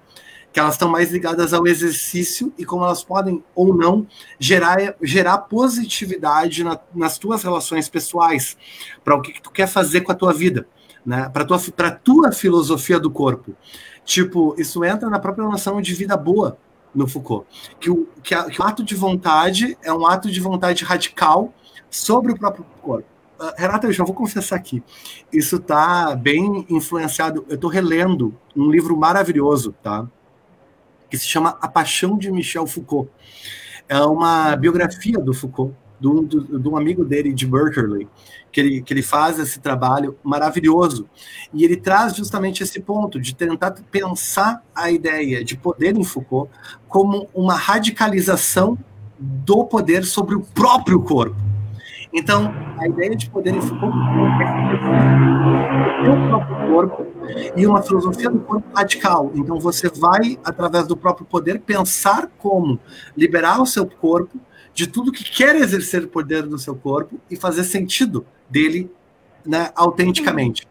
que elas estão mais ligadas ao exercício e como elas podem ou não gerar, gerar positividade na, nas tuas relações pessoais, para o que, que, tu quer fazer com a tua vida, né? para a tua, tua filosofia do corpo. Tipo, isso entra na própria noção de vida boa no Foucault, que o, que, a, que o ato de vontade é um ato de vontade radical sobre o próprio corpo. Uh, Renata, eu já vou confessar aqui. Isso está bem influenciado. Eu estou relendo um livro maravilhoso, tá? Que se chama A Paixão de Michel Foucault. É uma biografia do Foucault, de um, de um amigo dele, de Berkeley, que ele, que ele faz esse trabalho maravilhoso. E ele traz justamente esse ponto de tentar pensar a ideia de poder em Foucault como uma radicalização do poder sobre o próprio corpo. Então, a ideia de poder em Foucault é o próprio corpo e uma filosofia do corpo radical. Então, você vai, através do próprio poder, pensar como liberar o seu corpo de tudo que quer exercer poder do seu corpo e fazer sentido dele né, autenticamente.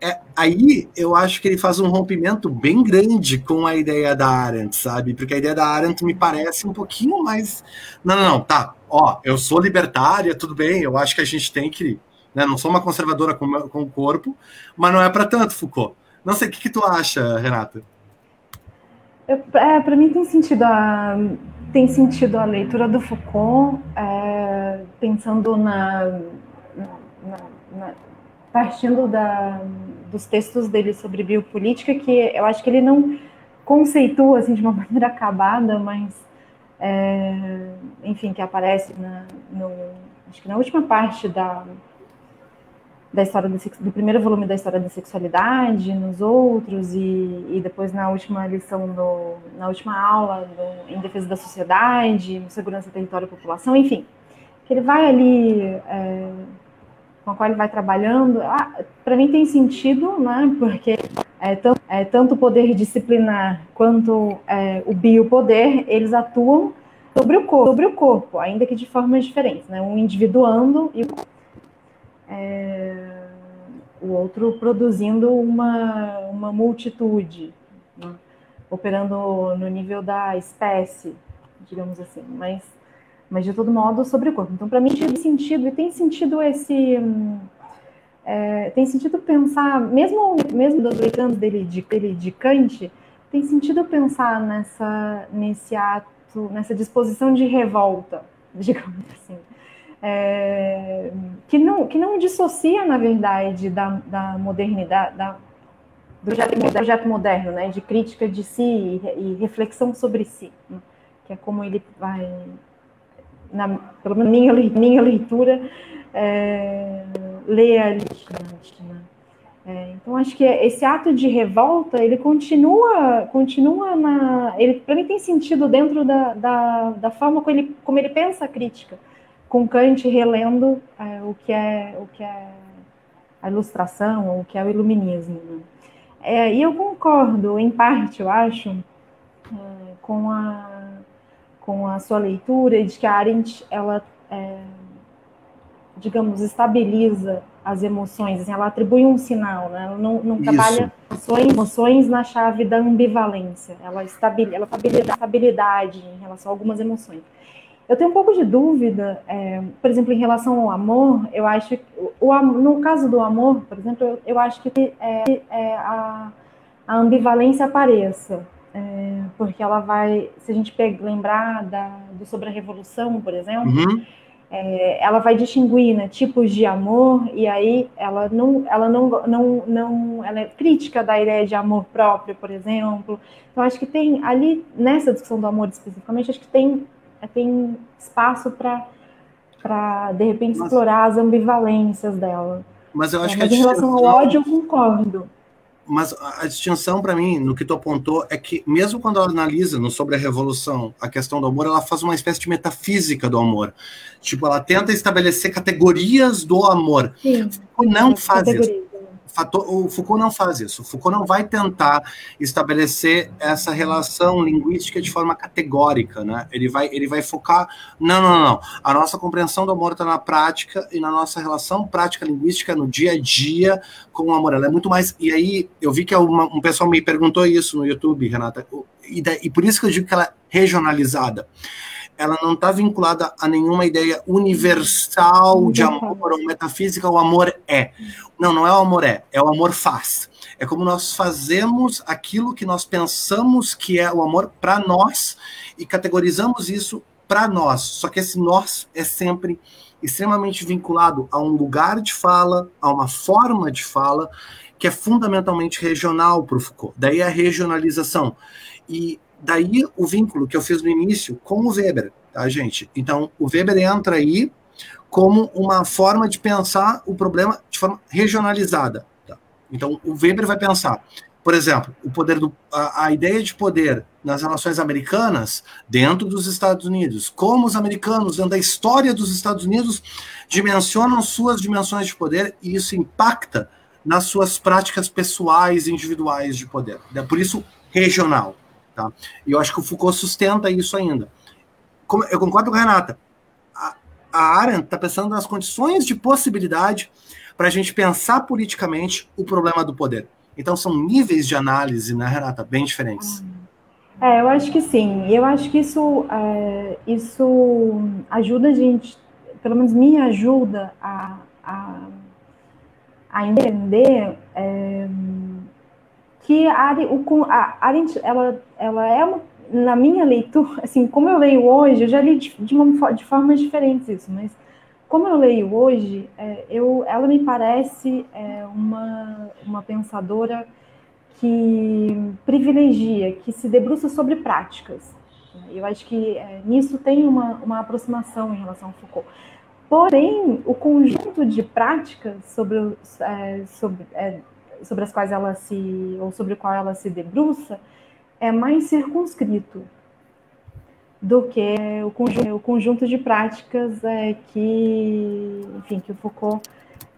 É, aí eu acho que ele faz um rompimento bem grande com a ideia da Arendt, sabe? Porque a ideia da Arendt me parece um pouquinho mais. Não, não, não, tá. Ó, eu sou libertária, tudo bem, eu acho que a gente tem que. Né, não sou uma conservadora com, com o corpo, mas não é para tanto, Foucault. Não sei, o que, que tu acha, Renata? É, para mim tem sentido a tem sentido a leitura do Foucault é, pensando na, na, na, partindo da, dos textos dele sobre biopolítica, que eu acho que ele não conceitua assim, de uma maneira acabada, mas, é, enfim, que aparece na, no, acho que na última parte da, da história do, primeiro volume da história da sexualidade, nos outros, e, e depois na última lição, do, na última aula do, em defesa da sociedade, segurança, território população, enfim, que ele vai ali é, com a qual ele vai trabalhando, ah, para mim tem sentido, né? Porque é, tanto, é, tanto o poder disciplinar quanto é, o biopoder, eles atuam sobre o corpo, sobre o corpo, ainda que de formas diferentes, né? Um individuando e é, o outro produzindo uma, uma multitude, né? operando no nível da espécie, digamos assim, mas mas de todo modo sobre o corpo. Então, para mim, tem sentido, e tem sentido esse, é, tem sentido pensar, mesmo mesmo dos dele de, dele de Kant, tem sentido pensar nessa nesse ato, nessa disposição de revolta, digamos assim, é, que não que não dissocia na verdade da, da modernidade, da, do projeto, projeto moderno, né, de crítica de si e, e reflexão sobre si, né, que é como ele vai, na, pelo menos minha, minha leitura, é, ler a Né? É, então acho que esse ato de revolta ele continua, continua na, ele para mim tem sentido dentro da, da, da, forma como ele, como ele pensa a crítica, com Kant relendo é, o que é o que é a ilustração, o que é o iluminismo. Né? É, e eu concordo, em parte, eu acho, é, com, a, com a sua leitura de que a Arendt, ela, é, digamos, estabiliza as emoções, assim, ela atribui um sinal, né? ela não, não trabalha emoções, emoções na chave da ambivalência, ela estabiliza, ela a estabilidade em relação a algumas emoções. Eu tenho um pouco de dúvida, é, por exemplo, em relação ao amor, eu acho que, o, no caso do amor, por exemplo, eu, eu acho que é, é a, a, ambivalência apareça, é, porque ela vai, se a gente pegar, lembrar da, do, sobre a revolução, por exemplo, uhum. É, ela vai distinguir né, tipos de amor, e aí ela não, ela não, não, não, ela é crítica da ideia de amor próprio, por exemplo. Então, acho que tem ali, nessa discussão do amor especificamente, acho que tem tem espaço para, de repente, explorar as ambivalências dela. Mas eu acho é, que mas em relação ao ódio, eu concordo. Mas a distinção para mim, no que tu apontou, é que mesmo quando ela analisa no sobre a revolução a questão do amor, ela faz uma espécie de metafísica do amor. Tipo, ela tenta estabelecer categorias do amor. Sim, não faz isso fator, o Foucault não faz isso. O Foucault não vai tentar estabelecer essa relação linguística de forma categórica, né? Ele vai, ele vai focar, não, não, não. A nossa compreensão do amor está na prática e na nossa relação prática linguística no dia a dia com o amor. Ela é muito mais. E aí eu vi que uma, um pessoal me perguntou isso no YouTube, Renata, e, da, e por isso que eu digo que ela é regionalizada ela não está vinculada a nenhuma ideia universal de amor ou metafísica, o amor é. Não, não é o amor é, é o amor faz. É como nós fazemos aquilo que nós pensamos que é o amor para nós e categorizamos isso para nós. Só que esse nós é sempre extremamente vinculado a um lugar de fala, a uma forma de fala que é fundamentalmente regional para o Foucault. Daí a regionalização. E daí o vínculo que eu fiz no início com o Weber, tá, gente? Então, o Weber entra aí como uma forma de pensar o problema de forma regionalizada. Tá? Então, o Weber vai pensar, por exemplo, o poder do, a, a, ideia de poder nas relações americanas dentro dos Estados Unidos, como os americanos, dentro da história dos Estados Unidos, dimensionam suas dimensões de poder e isso impacta nas suas práticas pessoais, individuais de poder. É por isso regional. Tá? E eu acho que o Foucault sustenta isso ainda. Como, eu concordo com a Renata. A, a Arendt está pensando nas condições de possibilidade para a gente pensar politicamente o problema do poder. Então são níveis de análise, né, Renata, bem diferentes. É, eu acho que sim. Eu acho que isso, é, isso ajuda a gente, pelo menos me ajuda a, a, a entender é, que a, o, a Arendt, ela, ela é uma, na minha leitura, assim, como eu leio hoje, eu já li de, de, uma, de formas diferentes isso, mas como eu leio hoje, é, eu, ela me parece é, uma, uma pensadora que privilegia, que se debruça sobre práticas. Eu acho que é, nisso tem uma, uma aproximação em relação ao Foucault. Porém, o conjunto de práticas sobre, é, sobre é, sobre as quais ela se, ou sobre o qual ela se debruça, é mais circunscrito do que o conjunto, o conjunto de práticas é, que, enfim, que o Foucault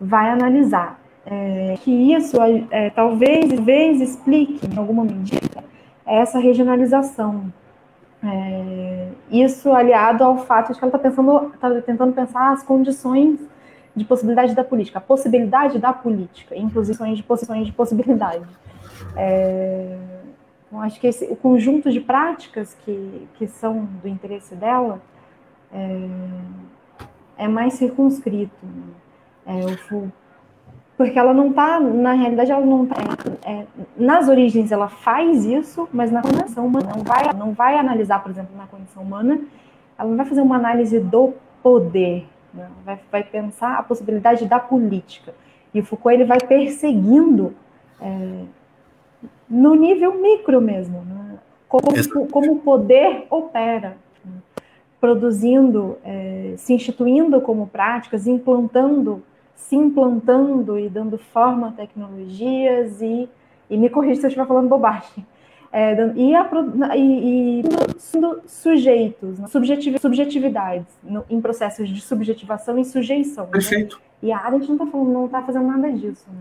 vai analisar. É, que isso é, talvez, talvez explique, em alguma medida, essa regionalização. É, isso aliado ao fato de que ela está pensando, tá tentando pensar as condições de possibilidade da política, a possibilidade da política, inclusive de posições de possibilidade. É, então, acho que esse, o conjunto de práticas que, que são do interesse dela é, é mais circunscrito. Né? É, o, porque ela não está, na realidade, ela não tá, é, é, nas origens ela faz isso, mas na condição humana não vai, não vai analisar, por exemplo, na condição humana, ela não vai fazer uma análise do poder, né? vai, vai pensar a possibilidade da política. E o Foucault ele vai perseguindo é, no nível micro mesmo, né? como, como o poder opera, né? produzindo, é, se instituindo como práticas, implantando, se implantando e dando forma a tecnologias e, e me corrija se eu estiver falando bobagem. É, e, a, e, e sendo sujeitos, né? subjetividades no, em processos de subjetivação e sujeição. Né? Perfeito. Né? E a Arendt não está não tá fazendo nada disso. Né?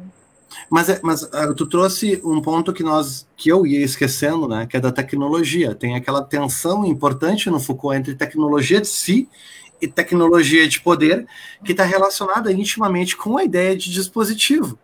Mas, é, mas uh, tu trouxe um ponto que nós que eu ia esquecendo, né, que é da tecnologia. Tem aquela tensão importante no Foucault entre tecnologia de si e tecnologia de poder, que está relacionada intimamente com a ideia de dispositivo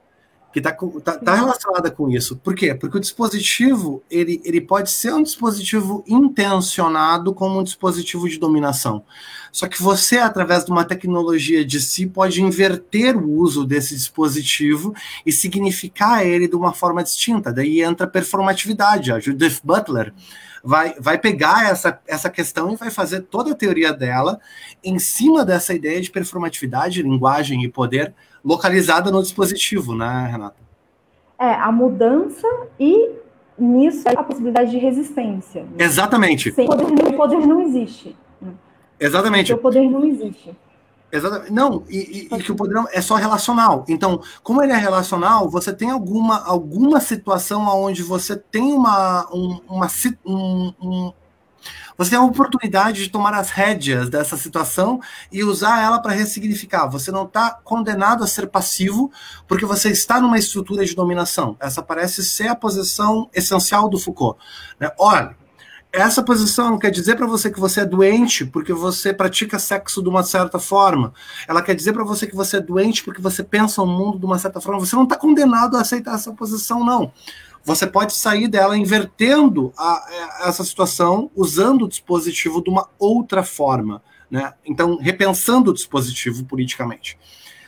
que está tá, tá relacionada com isso. Por quê? Porque o dispositivo ele, ele pode ser um dispositivo intencionado como um dispositivo de dominação. Só que você, através de uma tecnologia de si, pode inverter o uso desse dispositivo e significar ele de uma forma distinta. Daí entra a performatividade. A Judith Butler vai, vai pegar essa, essa questão e vai fazer toda a teoria dela em cima dessa ideia de performatividade, linguagem e poder localizada no dispositivo, né, Renata? É, a mudança e nisso a possibilidade de resistência. Né? Exatamente. Sem poder, o poder não existe. Exatamente. o poder não existe. Exatamente. Não, e, e, e, que o poder é só relacional. Então, como ele é relacional, você tem alguma, alguma situação onde você tem uma, um, uma, um, um, você tem a oportunidade de tomar as rédeas dessa situação e usar ela para ressignificar. Você não está condenado a ser passivo porque você está numa estrutura de dominação. Essa parece ser a posição essencial do Foucault. Né? Olha, essa posição quer dizer para você que você é doente porque você pratica sexo de uma certa forma. Ela quer dizer para você que você é doente porque você pensa o mundo de uma certa forma. Você não está condenado a aceitar essa posição, não você pode sair dela invertendo a, a, é, essa situação, usando o dispositivo de uma outra forma. Né? Então, repensando o dispositivo politicamente.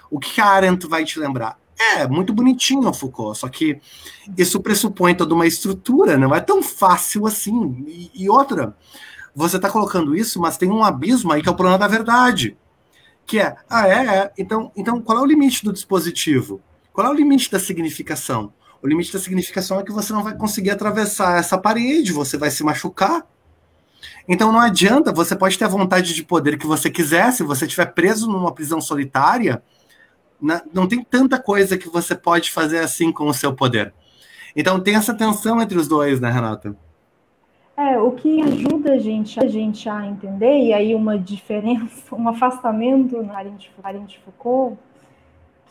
O que a Arendt vai te lembrar? É, muito bonitinho Foucault, só que isso pressupõe toda uma estrutura, não é tão fácil assim. E, e outra, você está colocando isso, mas tem um abismo aí que é o problema da verdade. Que é, ah, é, é. Então, então qual é o limite do dispositivo? Qual é o limite da significação? O limite da significação é que você não vai conseguir atravessar essa parede, você vai se machucar. Então não adianta, você pode ter a vontade de poder que você quiser, se você estiver preso numa prisão solitária, não tem tanta coisa que você pode fazer assim com o seu poder. Então tem essa tensão entre os dois, né, Renata? É, o que ajuda a gente, a gente a entender, e aí uma diferença, um afastamento na Arendt Foucault,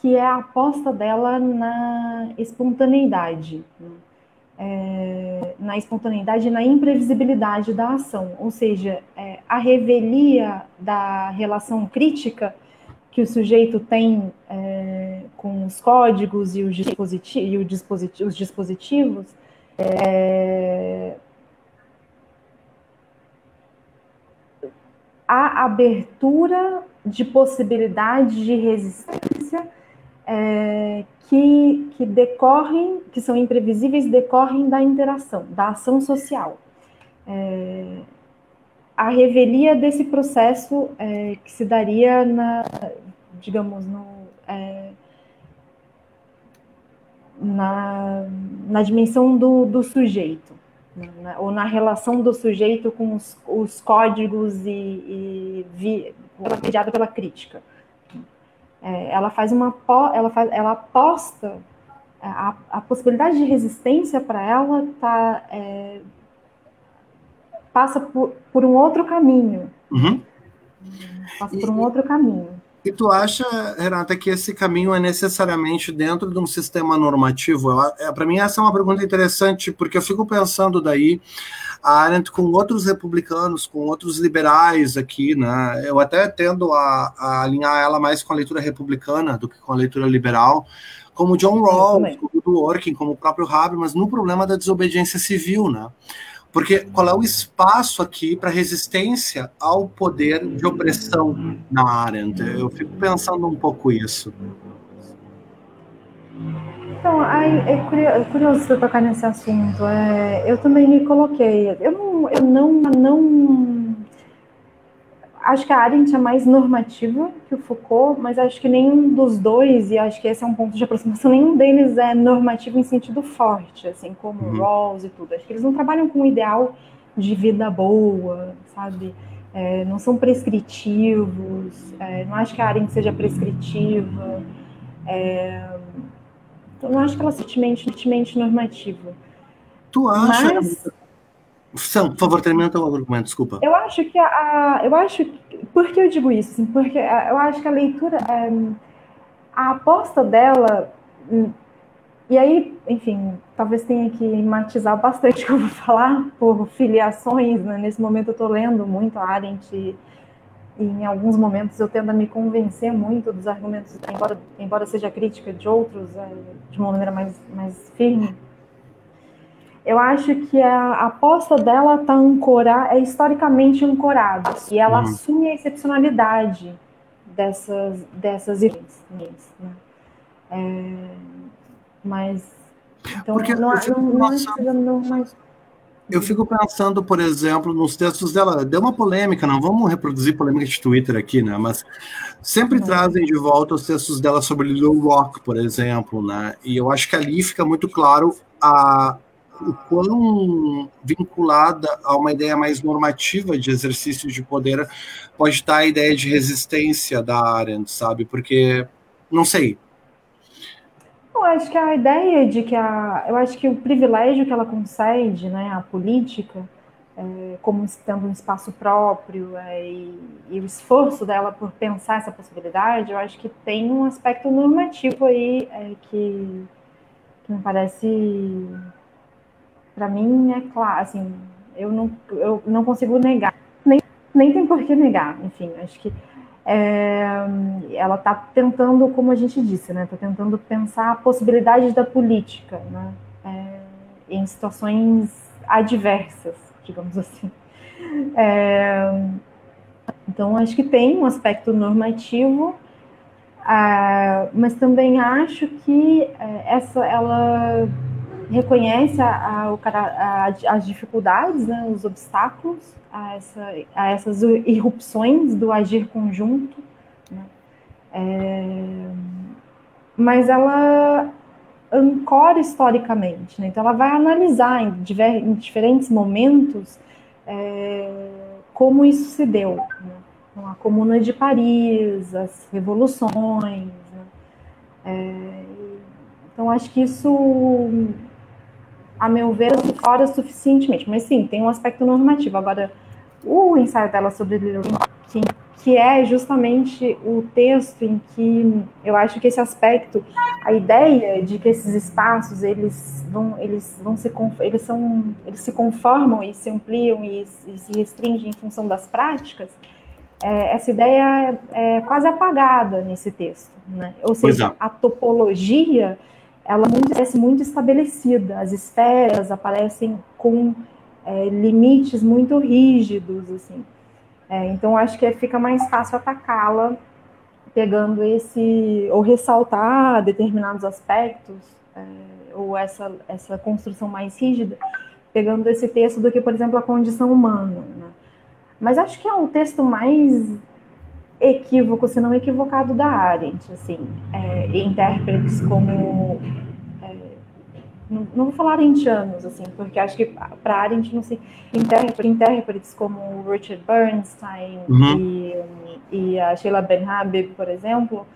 que é a aposta dela na espontaneidade, né? é, na espontaneidade e na imprevisibilidade da ação, ou seja, é, a revelia da relação crítica que o sujeito tem é, com os códigos e os, dispositi e o dispositi os dispositivos, é, a abertura de possibilidade de resistência é, que, que decorrem, que são imprevisíveis, decorrem da interação, da ação social. É, a revelia desse processo é, que se daria na, digamos, no, é, na, na dimensão do, do sujeito, né, ou na relação do sujeito com os, os códigos e, e vi, mediada pela crítica. É, ela faz uma ela faz, ela aposta é, a, a possibilidade de resistência para ela tá é, passa por, por um outro caminho uhum. passa e, por um outro caminho e tu acha Renata que esse caminho é necessariamente dentro de um sistema normativo é, para mim essa é uma pergunta interessante porque eu fico pensando daí a Arendt com outros republicanos, com outros liberais aqui, né? Eu até tendo a, a alinhar ela mais com a leitura republicana do que com a leitura liberal, como John Rawls, como Dworkin, como o próprio Habermas, no problema da desobediência civil, né? Porque qual é o espaço aqui para resistência ao poder de opressão na Arendt? Eu fico pensando um pouco isso. Então, é curioso você tocar nesse assunto. É, eu também me coloquei. Eu não, eu não, não. Acho que a Arendt é mais normativa que o Foucault, mas acho que nenhum dos dois, e acho que esse é um ponto de aproximação, nenhum deles é normativo em sentido forte, assim como uhum. Rawls e tudo. Acho que eles não trabalham com o ideal de vida boa, sabe? É, não são prescritivos. É, não acho que a Arendt seja prescritiva. É, então, não acho que ela é sutilmente normativa. Tu acha? Mas, São, por favor, termina o argumento, desculpa. Eu acho que a, eu acho por que eu digo isso? Porque eu acho que a leitura, é, a aposta dela, hum, e aí, enfim, talvez tenha que matizar bastante o que eu vou falar por filiações. Né? Nesse momento eu estou lendo muito a Arendt e em alguns momentos eu tento me convencer muito dos argumentos, embora, embora seja crítica de outros, é, de uma maneira mais, mais firme. Eu acho que a aposta dela está ancorada, é historicamente ancorada, e ela uhum. assume a excepcionalidade dessas, dessas irmãs. Né? É, mas, então, Porque não, não, não, não, não, eu fico pensando, por exemplo, nos textos dela. Deu uma polêmica, não vamos reproduzir polêmica de Twitter aqui, né? Mas sempre uhum. trazem de volta os textos dela sobre Little Rock, por exemplo, né? E eu acho que ali fica muito claro a, o quão vinculada a uma ideia mais normativa de exercício de poder pode estar a ideia de resistência da Arendt, sabe? Porque, não sei, eu acho que a ideia de que a. Eu acho que o privilégio que ela concede, né, à política, é, como tendo um espaço próprio é, e, e, o esforço dela por pensar essa possibilidade, eu acho que tem um aspecto normativo aí é, que, que me parece. Para mim, é claro, assim, eu não, eu não consigo negar, nem, nem tem por que negar, enfim, acho que é, ela está tentando, como a gente disse, né, está tentando pensar a possibilidade da política, né, é, em situações adversas, digamos assim. É, então, acho que tem um aspecto normativo, é, mas também acho que é, essa, ela reconhece a, a, a, as dificuldades, né, os obstáculos a, essa, essas irrupções do agir conjunto, né? é, mas ela ancora historicamente, né? então ela vai analisar em, diver, em diferentes momentos é, como isso se deu, né? Então, a Comuna de Paris, as revoluções, né? é, então acho que isso a meu ver, fora suficientemente. Mas sim, tem um aspecto normativo. Agora, o ensaio dela sobre que, que é justamente o texto em que eu acho que esse aspecto, a ideia de que esses espaços eles vão, eles vão se eles são, eles se conformam e se ampliam e, e se restringem em função das práticas. É, essa ideia é, é quase apagada nesse texto, né? Ou seja, é. a topologia ela muito, parece muito estabelecida, as esferas aparecem com é, limites muito rígidos, assim. É, então, acho que fica mais fácil atacá-la pegando esse, ou ressaltar determinados aspectos, é, ou essa, essa construção mais rígida, pegando esse texto do que, por exemplo, a condição humana. Né? Mas acho que é um texto mais equívoco, se não equivocado, da Arendt, assim, é, intérpretes como não, não vou falar anos assim, porque acho que para Arendt não se intérpretes, intérpretes como Richard Bernstein uhum. e, e, a Sheila Ben Habib, por exemplo,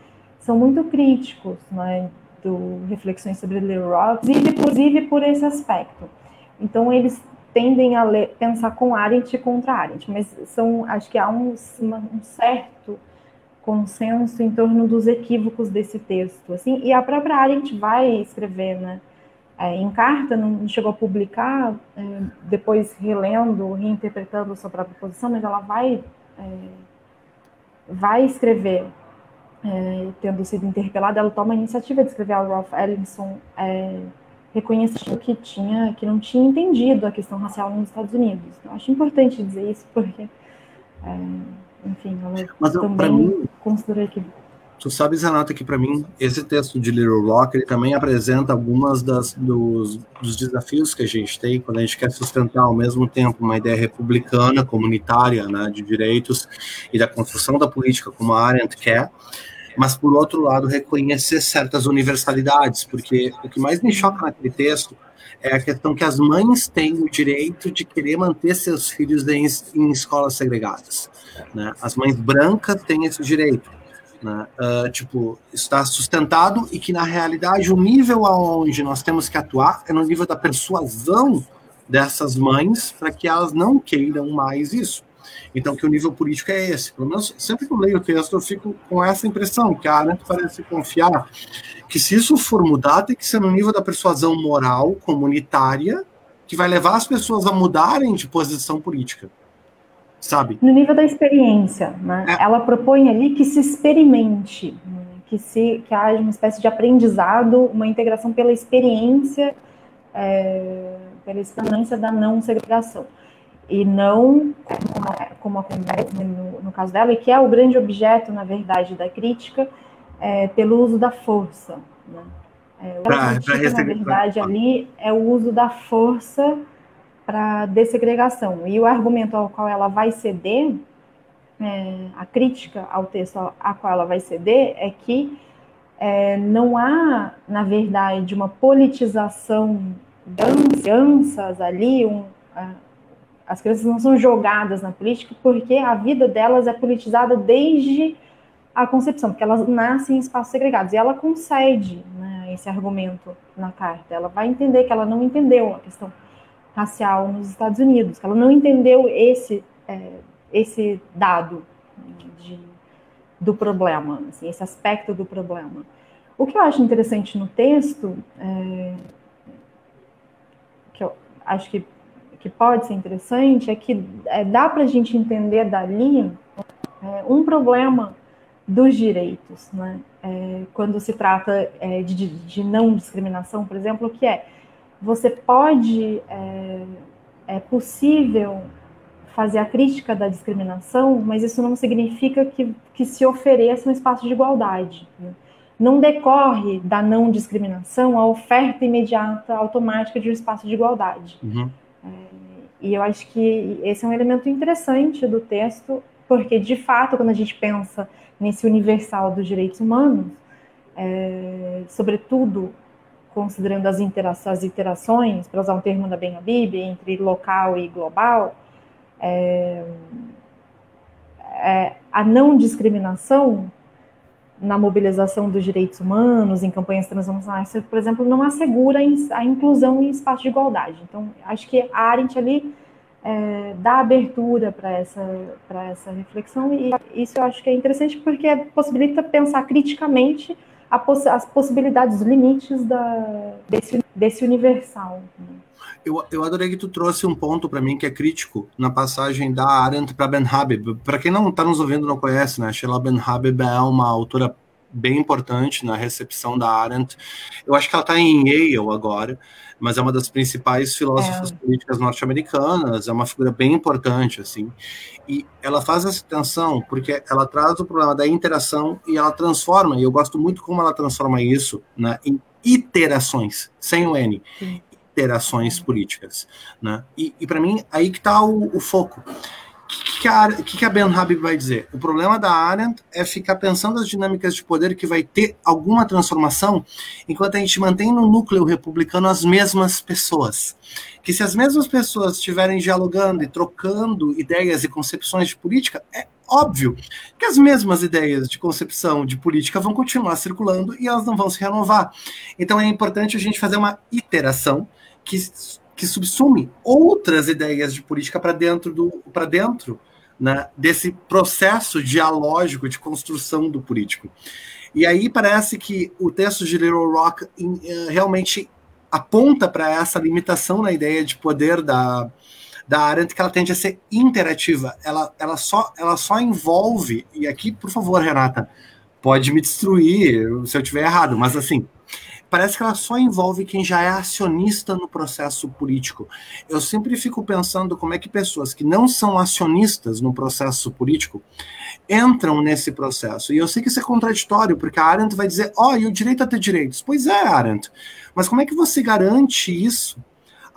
são muito críticos, né, do reflexões sobre Leroy, inclusive por esse aspecto. Então eles tendem a ler, pensar com Arendt e contra Arendt, mas são, acho que há um, um certo consenso em torno dos equívocos desse texto, assim, e a própria Arendt vai escrever, né, é, em carta, não chegou a publicar, é, depois relendo, reinterpretando sua própria posição, mas ela vai, é, vai escrever, é, tendo sido interpelada, ela toma a iniciativa de escrever ao Ralph Ellison, reconhecendo que, tinha, que não tinha entendido a questão racial nos Estados Unidos. Então, acho importante dizer isso, porque, é, enfim, ela mas, também considera que Tu sabes, Renata, que para mim esse texto de Little Rock ele também apresenta algumas das, dos, dos, desafios que a gente tem quando a gente quer sustentar ao mesmo tempo uma ideia republicana, comunitária, né, de direitos e da construção da política como a Arendt quer, mas por outro lado reconhecer certas universalidades, porque o que mais me choca naquele texto é a questão que as mães têm o direito de querer manter seus filhos em, em escolas segregadas. Né? As mães brancas têm esse direito né? Uh, tipo, está sustentado e que na realidade o nível aonde nós temos que atuar é no nível da persuasão dessas mães para que elas não queiram mais isso. Então, que o nível político é esse. Pelo menos, sempre que eu leio o texto, eu fico com essa impressão, que a Arendt parece confiar que se isso for mudar, tem que ser no nível da persuasão moral, comunitária, que vai levar as pessoas a mudarem de posição política sabe? No nível da experiência, né? É. Ela propõe ali que se experimente, né? que se que haja uma espécie de aprendizado, uma integração pela experiência, é, pela experiência da não segregação e não como, como acontece no, no, caso dela, e que é o grande objeto, na verdade, da crítica, é, pelo uso da força. Né? É, o pra, crítica, pra na verdade, ali é o uso da força para dessegregação. E o argumento ao qual ela vai ceder, é, a crítica ao texto a qual ela vai ceder, é que é, não há, na verdade, uma politização das crianças ali, um, a, as crianças não são jogadas na política porque a vida delas é politizada desde a concepção, porque elas nascem em espaços segregados. E ela concede né, esse argumento na carta. Ela vai entender que ela não entendeu a questão racial nos Estados Unidos, que ela não entendeu esse, é, esse dado de, do problema, assim, esse aspecto do problema. O que eu acho interessante no texto, é, que eu acho que, que pode ser interessante, é que é, dá para a gente entender dali é, um problema dos direitos, né? É, quando se trata é, de, de não discriminação, por exemplo, que é você pode, é, é possível fazer a crítica da discriminação, mas isso não significa que, que se ofereça um espaço de igualdade. Né? Não decorre da não discriminação a oferta imediata, automática de um espaço de igualdade. Uhum. É, e eu acho que esse é um elemento interessante do texto, porque, de fato, quando a gente pensa nesse universal dos direitos humanos, é, sobretudo considerando as, intera as interações, para usar um termo da Ben Habib, entre local e global, é, é, a não discriminação na mobilização dos direitos humanos, em campanhas transnacionais, por exemplo, não assegura a inclusão em espaço de igualdade. Então, acho que a Arendt ali é, dá abertura para essa, essa reflexão, e isso eu acho que é interessante porque possibilita pensar criticamente poss as possibilidades, os limites da, desse, desse universal. Eu, eu adorei que tu trouxe um ponto para mim que é crítico na passagem da Arendt para Ben Habib. Para quem não está nos ouvindo não conhece, né? Sheila Ben Habib é uma autora bem importante na recepção da Arendt. Eu acho que ela está em Yale agora, mas é uma das principais filósofas é. políticas norte-americanas, é uma figura bem importante, assim. E ela faz essa tensão porque ela traz o problema da interação e ela transforma, e eu gosto muito como ela transforma isso né, em iterações, sem o N. Sim. Iterações políticas. Né? E, e para mim, aí que está o, o foco que, que, a, Ben Habib vai dizer? O problema da Arendt é ficar pensando as dinâmicas de poder que vai ter alguma transformação, enquanto a gente mantém no núcleo republicano as mesmas pessoas. Que se as mesmas pessoas estiverem dialogando e trocando ideias e concepções de política, é óbvio que as mesmas ideias de concepção de política vão continuar circulando e elas não vão se renovar. Então é importante a gente fazer uma iteração que que subsume outras ideias de política para dentro do para dentro né, desse processo dialógico de construção do político. E aí parece que o texto de Little Rock uh, realmente aponta para essa limitação na ideia de poder da, da Arendt, que ela tende a ser interativa. Ela, ela, só, ela só envolve, e aqui, por favor, Renata, pode me destruir se eu estiver errado, mas assim, parece que ela só envolve quem já é acionista no processo político. Eu sempre fico pensando como é que pessoas que não são acionistas no processo político entram nesse processo. E eu sei que isso é contraditório, porque a Arendt vai dizer, ó, oh, e o direito a ter direitos. Pois é, Arendt. Mas como é que você garante isso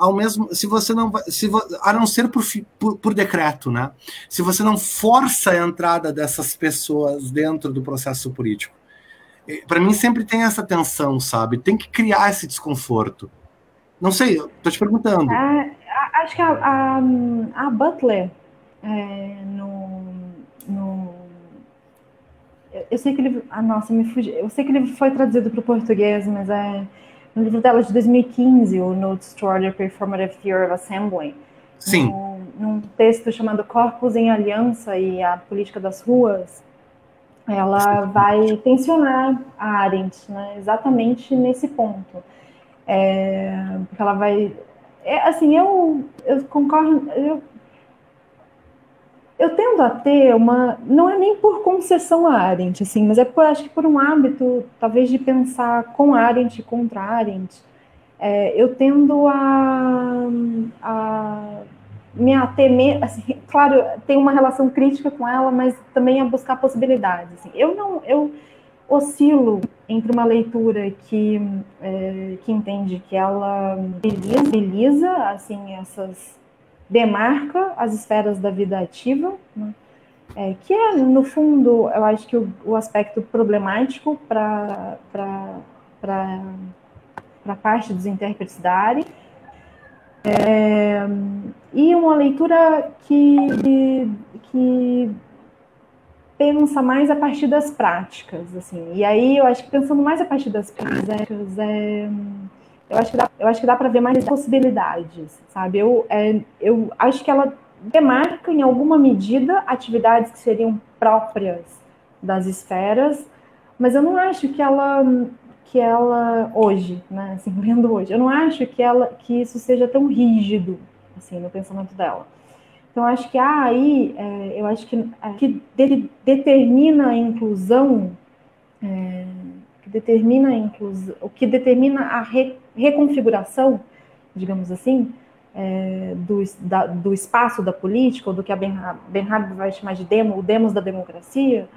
ao mesmo se você não se a não ser por, por, por, decreto, né? Se você não força a entrada dessas pessoas dentro do processo político. Para mim sempre tem essa tensão, sabe? Tem que criar esse desconforto. Não sei, tô te perguntando. É, acho que a, a, a Butler é, no, no eu sei que ele, ah, nossa, me fugi. Eu sei que ele foi traduzido para o português, mas é no livro dela de 2015, o Notes Toward a Performative Theory of Assembly. Sim. Num texto chamado Corpos em Aliança e a Política das Ruas, ela vai tensionar a Arendt, né, exatamente nesse ponto. É, porque ela vai. É, assim, eu, eu concordo. Eu eu tendo a ter uma. Não é nem por concessão a Arendt, assim, mas é por, acho que por um hábito, talvez, de pensar com Arendt e contra Arendt. É, eu tendo a, a me atemer, assim, claro, tem uma relação crítica com ela, mas também a buscar possibilidades. Assim. Eu não, eu oscilo entre uma leitura que, é, que entende que ela beleza, assim, essas demarca as esferas da vida ativa, né? é, que é, no fundo, eu acho que o, o aspecto problemático para a parte dos intérpretes da área. É, e uma leitura que, que pensa mais a partir das práticas, assim. E aí eu acho que pensando mais a partir das práticas, é, eu acho que dá, eu acho que dá para ver mais possibilidades, sabe? Eu, é, eu acho que ela demarca em alguma medida atividades que seriam próprias das esferas, mas eu não acho que ela que ela hoje, né, assim, lendo hoje, eu não acho que ela que isso seja tão rígido assim no pensamento dela. Então acho que há aí, é, eu acho que, é, que de, determina a inclusão é, determina a inclusão, o que determina a re, reconfiguração, digamos assim, é, do, da, do espaço da política, ou do que a Benhab vai chamar de demo, o demos da democracia,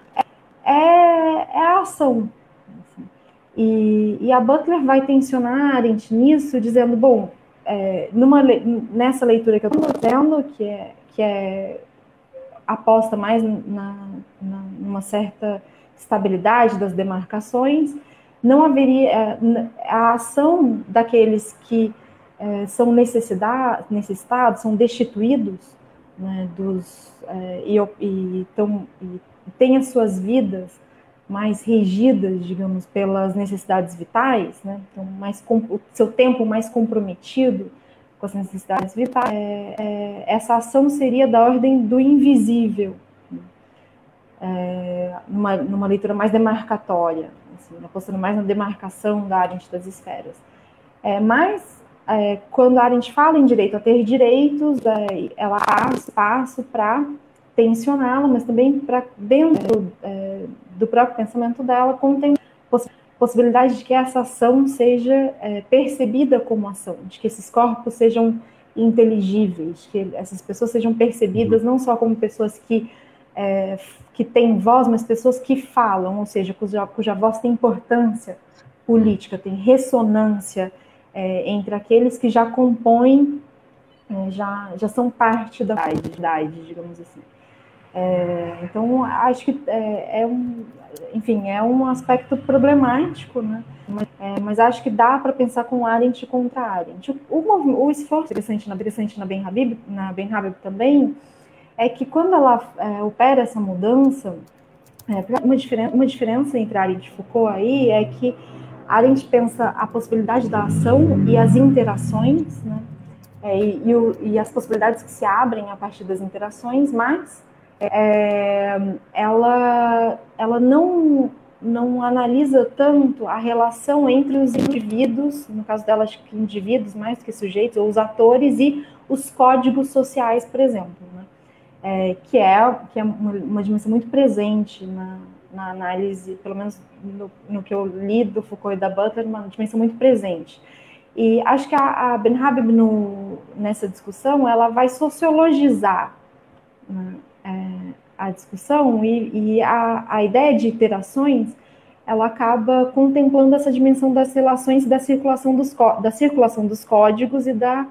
é, é a ação. Assim. E, e, a Butler vai tensionar Arendt nisso, dizendo, bom, é, numa, nessa leitura que eu estou fazendo, que é, que é aposta mais na, na, numa certa estabilidade das demarcações, não haveria é, a ação daqueles que é, são necessitados, são destituídos né, dos, é, e, e, tão, e têm as suas vidas mais regidas, digamos, pelas necessidades vitais, né, então mais o seu tempo mais comprometido com as necessidades vitais, é, é, essa ação seria da ordem do invisível, é, numa, numa leitura mais demarcatória, assim, apostando mais na demarcação da Arendt das esferas. É, mas, é, quando a Arendt fala em direito a ter direitos, é, ela abre espaço para tensioná-lo, mas também para, dentro é, do próprio pensamento dela, contém poss possibilidade de que essa ação seja é, percebida como ação, de que esses corpos sejam inteligíveis, que essas pessoas sejam percebidas não só como pessoas que é, que têm voz, mas pessoas que falam, ou seja, cuja, cuja voz tem importância política, tem ressonância é, entre aqueles que já compõem, é, já, já são parte da idade, digamos assim. É, então, acho que é, é, um, enfim, é um aspecto problemático, né? Mas, é, mas acho que dá para pensar com Arendt contra Arendt. O, o, o esforço interessante na, interessante na Ben Habib, na Ben Habib também, é que quando ela é, opera essa mudança, é, uma, diferen uma diferença entre Arendt e Foucault aí é que Arendt pensa a possibilidade da ação e as interações, né? É, e, e, o, e, as possibilidades que se abrem a partir das interações, mas é, ela, ela não, não analisa tanto a relação entre os indivíduos, no caso dela, acho que indivíduos mais que sujeitos, ou os atores, e os códigos sociais, por exemplo é, que é, que é uma, uma, dimensão muito presente na, na análise, pelo menos no, no, que eu li do Foucault e da Butler, uma dimensão muito presente. E acho que a, a Ben Habib, no, nessa discussão, ela vai sociologizar né, é, a discussão e, e a, a ideia de iterações ela acaba contemplando essa dimensão das relações da circulação dos, da circulação dos códigos e da,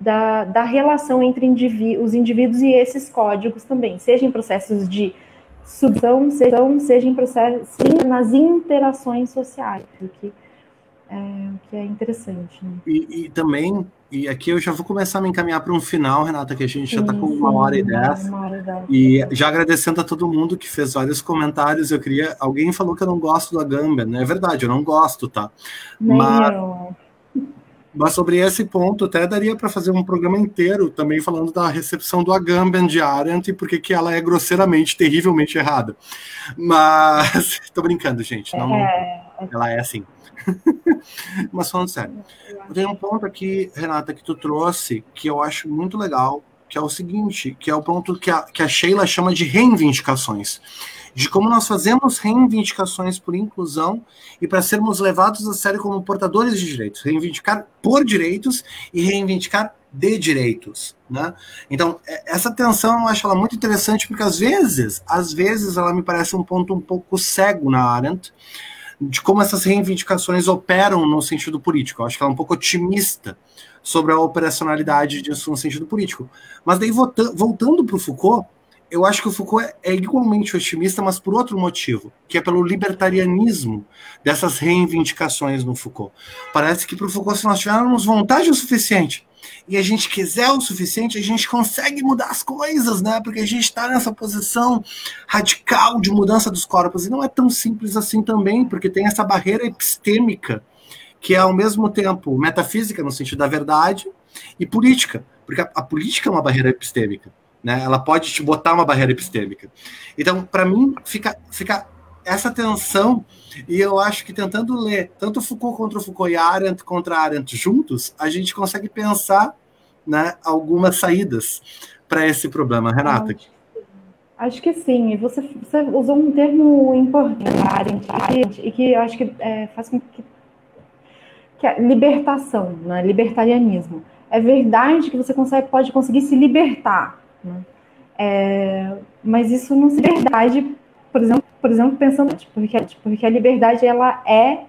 da, da relação entre os indivíduos e esses códigos também, seja em processos de subção, seja, seja em processos, nas interações sociais, é, o que é interessante. Né? E, e, também, e aqui eu já vou começar a me encaminhar para um final, Renata, que a gente sim, já está com uma hora e dez. Uma hora e dez. E já agradecendo a todo mundo que fez vários comentários, eu queria. Alguém falou que eu não gosto do Agamben, né? É verdade, eu não gosto, tá? Nem mas, eu. mas sobre esse ponto, até daria para fazer um programa inteiro também falando da recepção do Agamben de Arendt e porque que ela é grosseiramente, terrivelmente errada. Mas, estou brincando, gente. Não, é... Ela é assim. Mas falando sério, tem um ponto aqui, Renata, que tu trouxe que eu acho muito legal, que é o seguinte, que é o ponto que a, que a Sheila chama de reivindicações. De como nós fazemos reivindicações por inclusão e para sermos levados a sério como portadores de direitos. Reivindicar por direitos e reivindicar de direitos, né? Então, é, essa tensão eu acho ela muito interessante porque às vezes, às vezes ela me parece um ponto um pouco cego na Arendt, de como essas reivindicações operam no sentido político. Eu acho que ela é um pouco otimista sobre a operacionalidade disso no sentido político. Mas daí, voltando para o Foucault, eu acho que o Foucault é igualmente otimista, mas por outro motivo, que é pelo libertarianismo dessas reivindicações no Foucault. Parece que para o Foucault, se nós tivermos vontade o suficiente e a gente quiser o suficiente, a gente consegue mudar as coisas, né? Porque a gente está nessa posição radical de mudança dos corpos. E não é tão simples assim também, porque tem essa barreira epistêmica, que é ao mesmo tempo metafísica, no sentido da verdade, e política, porque a, a política é uma barreira epistêmica. Né? Ela pode te botar uma barreira epistêmica. Então, para mim, fica, fica essa tensão, e eu acho que tentando ler tanto Foucault contra Foucault e Arendt contra Arendt juntos, a gente consegue pensar né, algumas saídas para esse problema. Renata? Acho, que sim. E você, você, usou um termo importante e que eu acho que é, faz com que, que a libertação, né, libertarianismo. É verdade que você consegue, pode conseguir se libertar, né? É, mas isso não é verdade por exemplo, por exemplo pensando porque, porque a liberdade ela é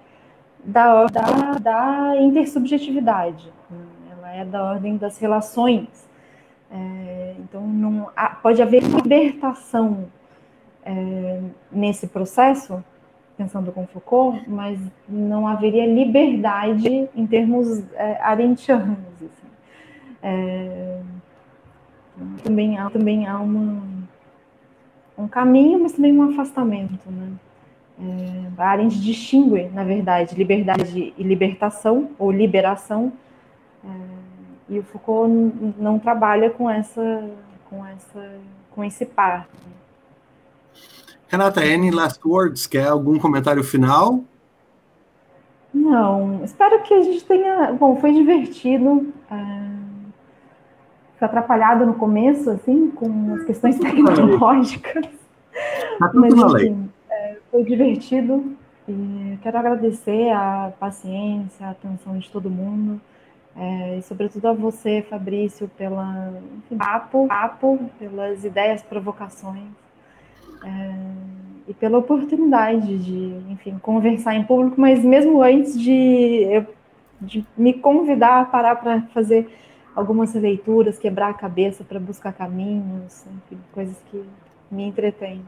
da, da, da intersubjetividade, né? ela é da ordem das relações. É, então, não, pode haver libertação é, nesse processo, pensando com Foucault, mas não haveria liberdade em termos é, arentianos. Assim. É, também, há, também há uma um caminho, mas também um afastamento, né? É, a Arendt distingue, na verdade, liberdade e libertação, ou liberação, é, e o Foucault não trabalha com essa, com essa, com esse par. Renata, any last words? Quer algum comentário final? Não, espero que a gente tenha. Bom, foi divertido. É fui atrapalhada no começo, assim, com as questões tecnológicas. Tá Mas, enfim, é, foi divertido. E quero agradecer a paciência, a atenção de todo mundo. É, e sobretudo a você, Fabrício, enfim, papo, papo, pelas ideias, provocações é, e pela oportunidade de, enfim, conversar em público, mas mesmo antes de, de me convidar a parar para fazer algumas leituras, quebrar a cabeça para buscar caminhos, enfim, coisas que me entretêm.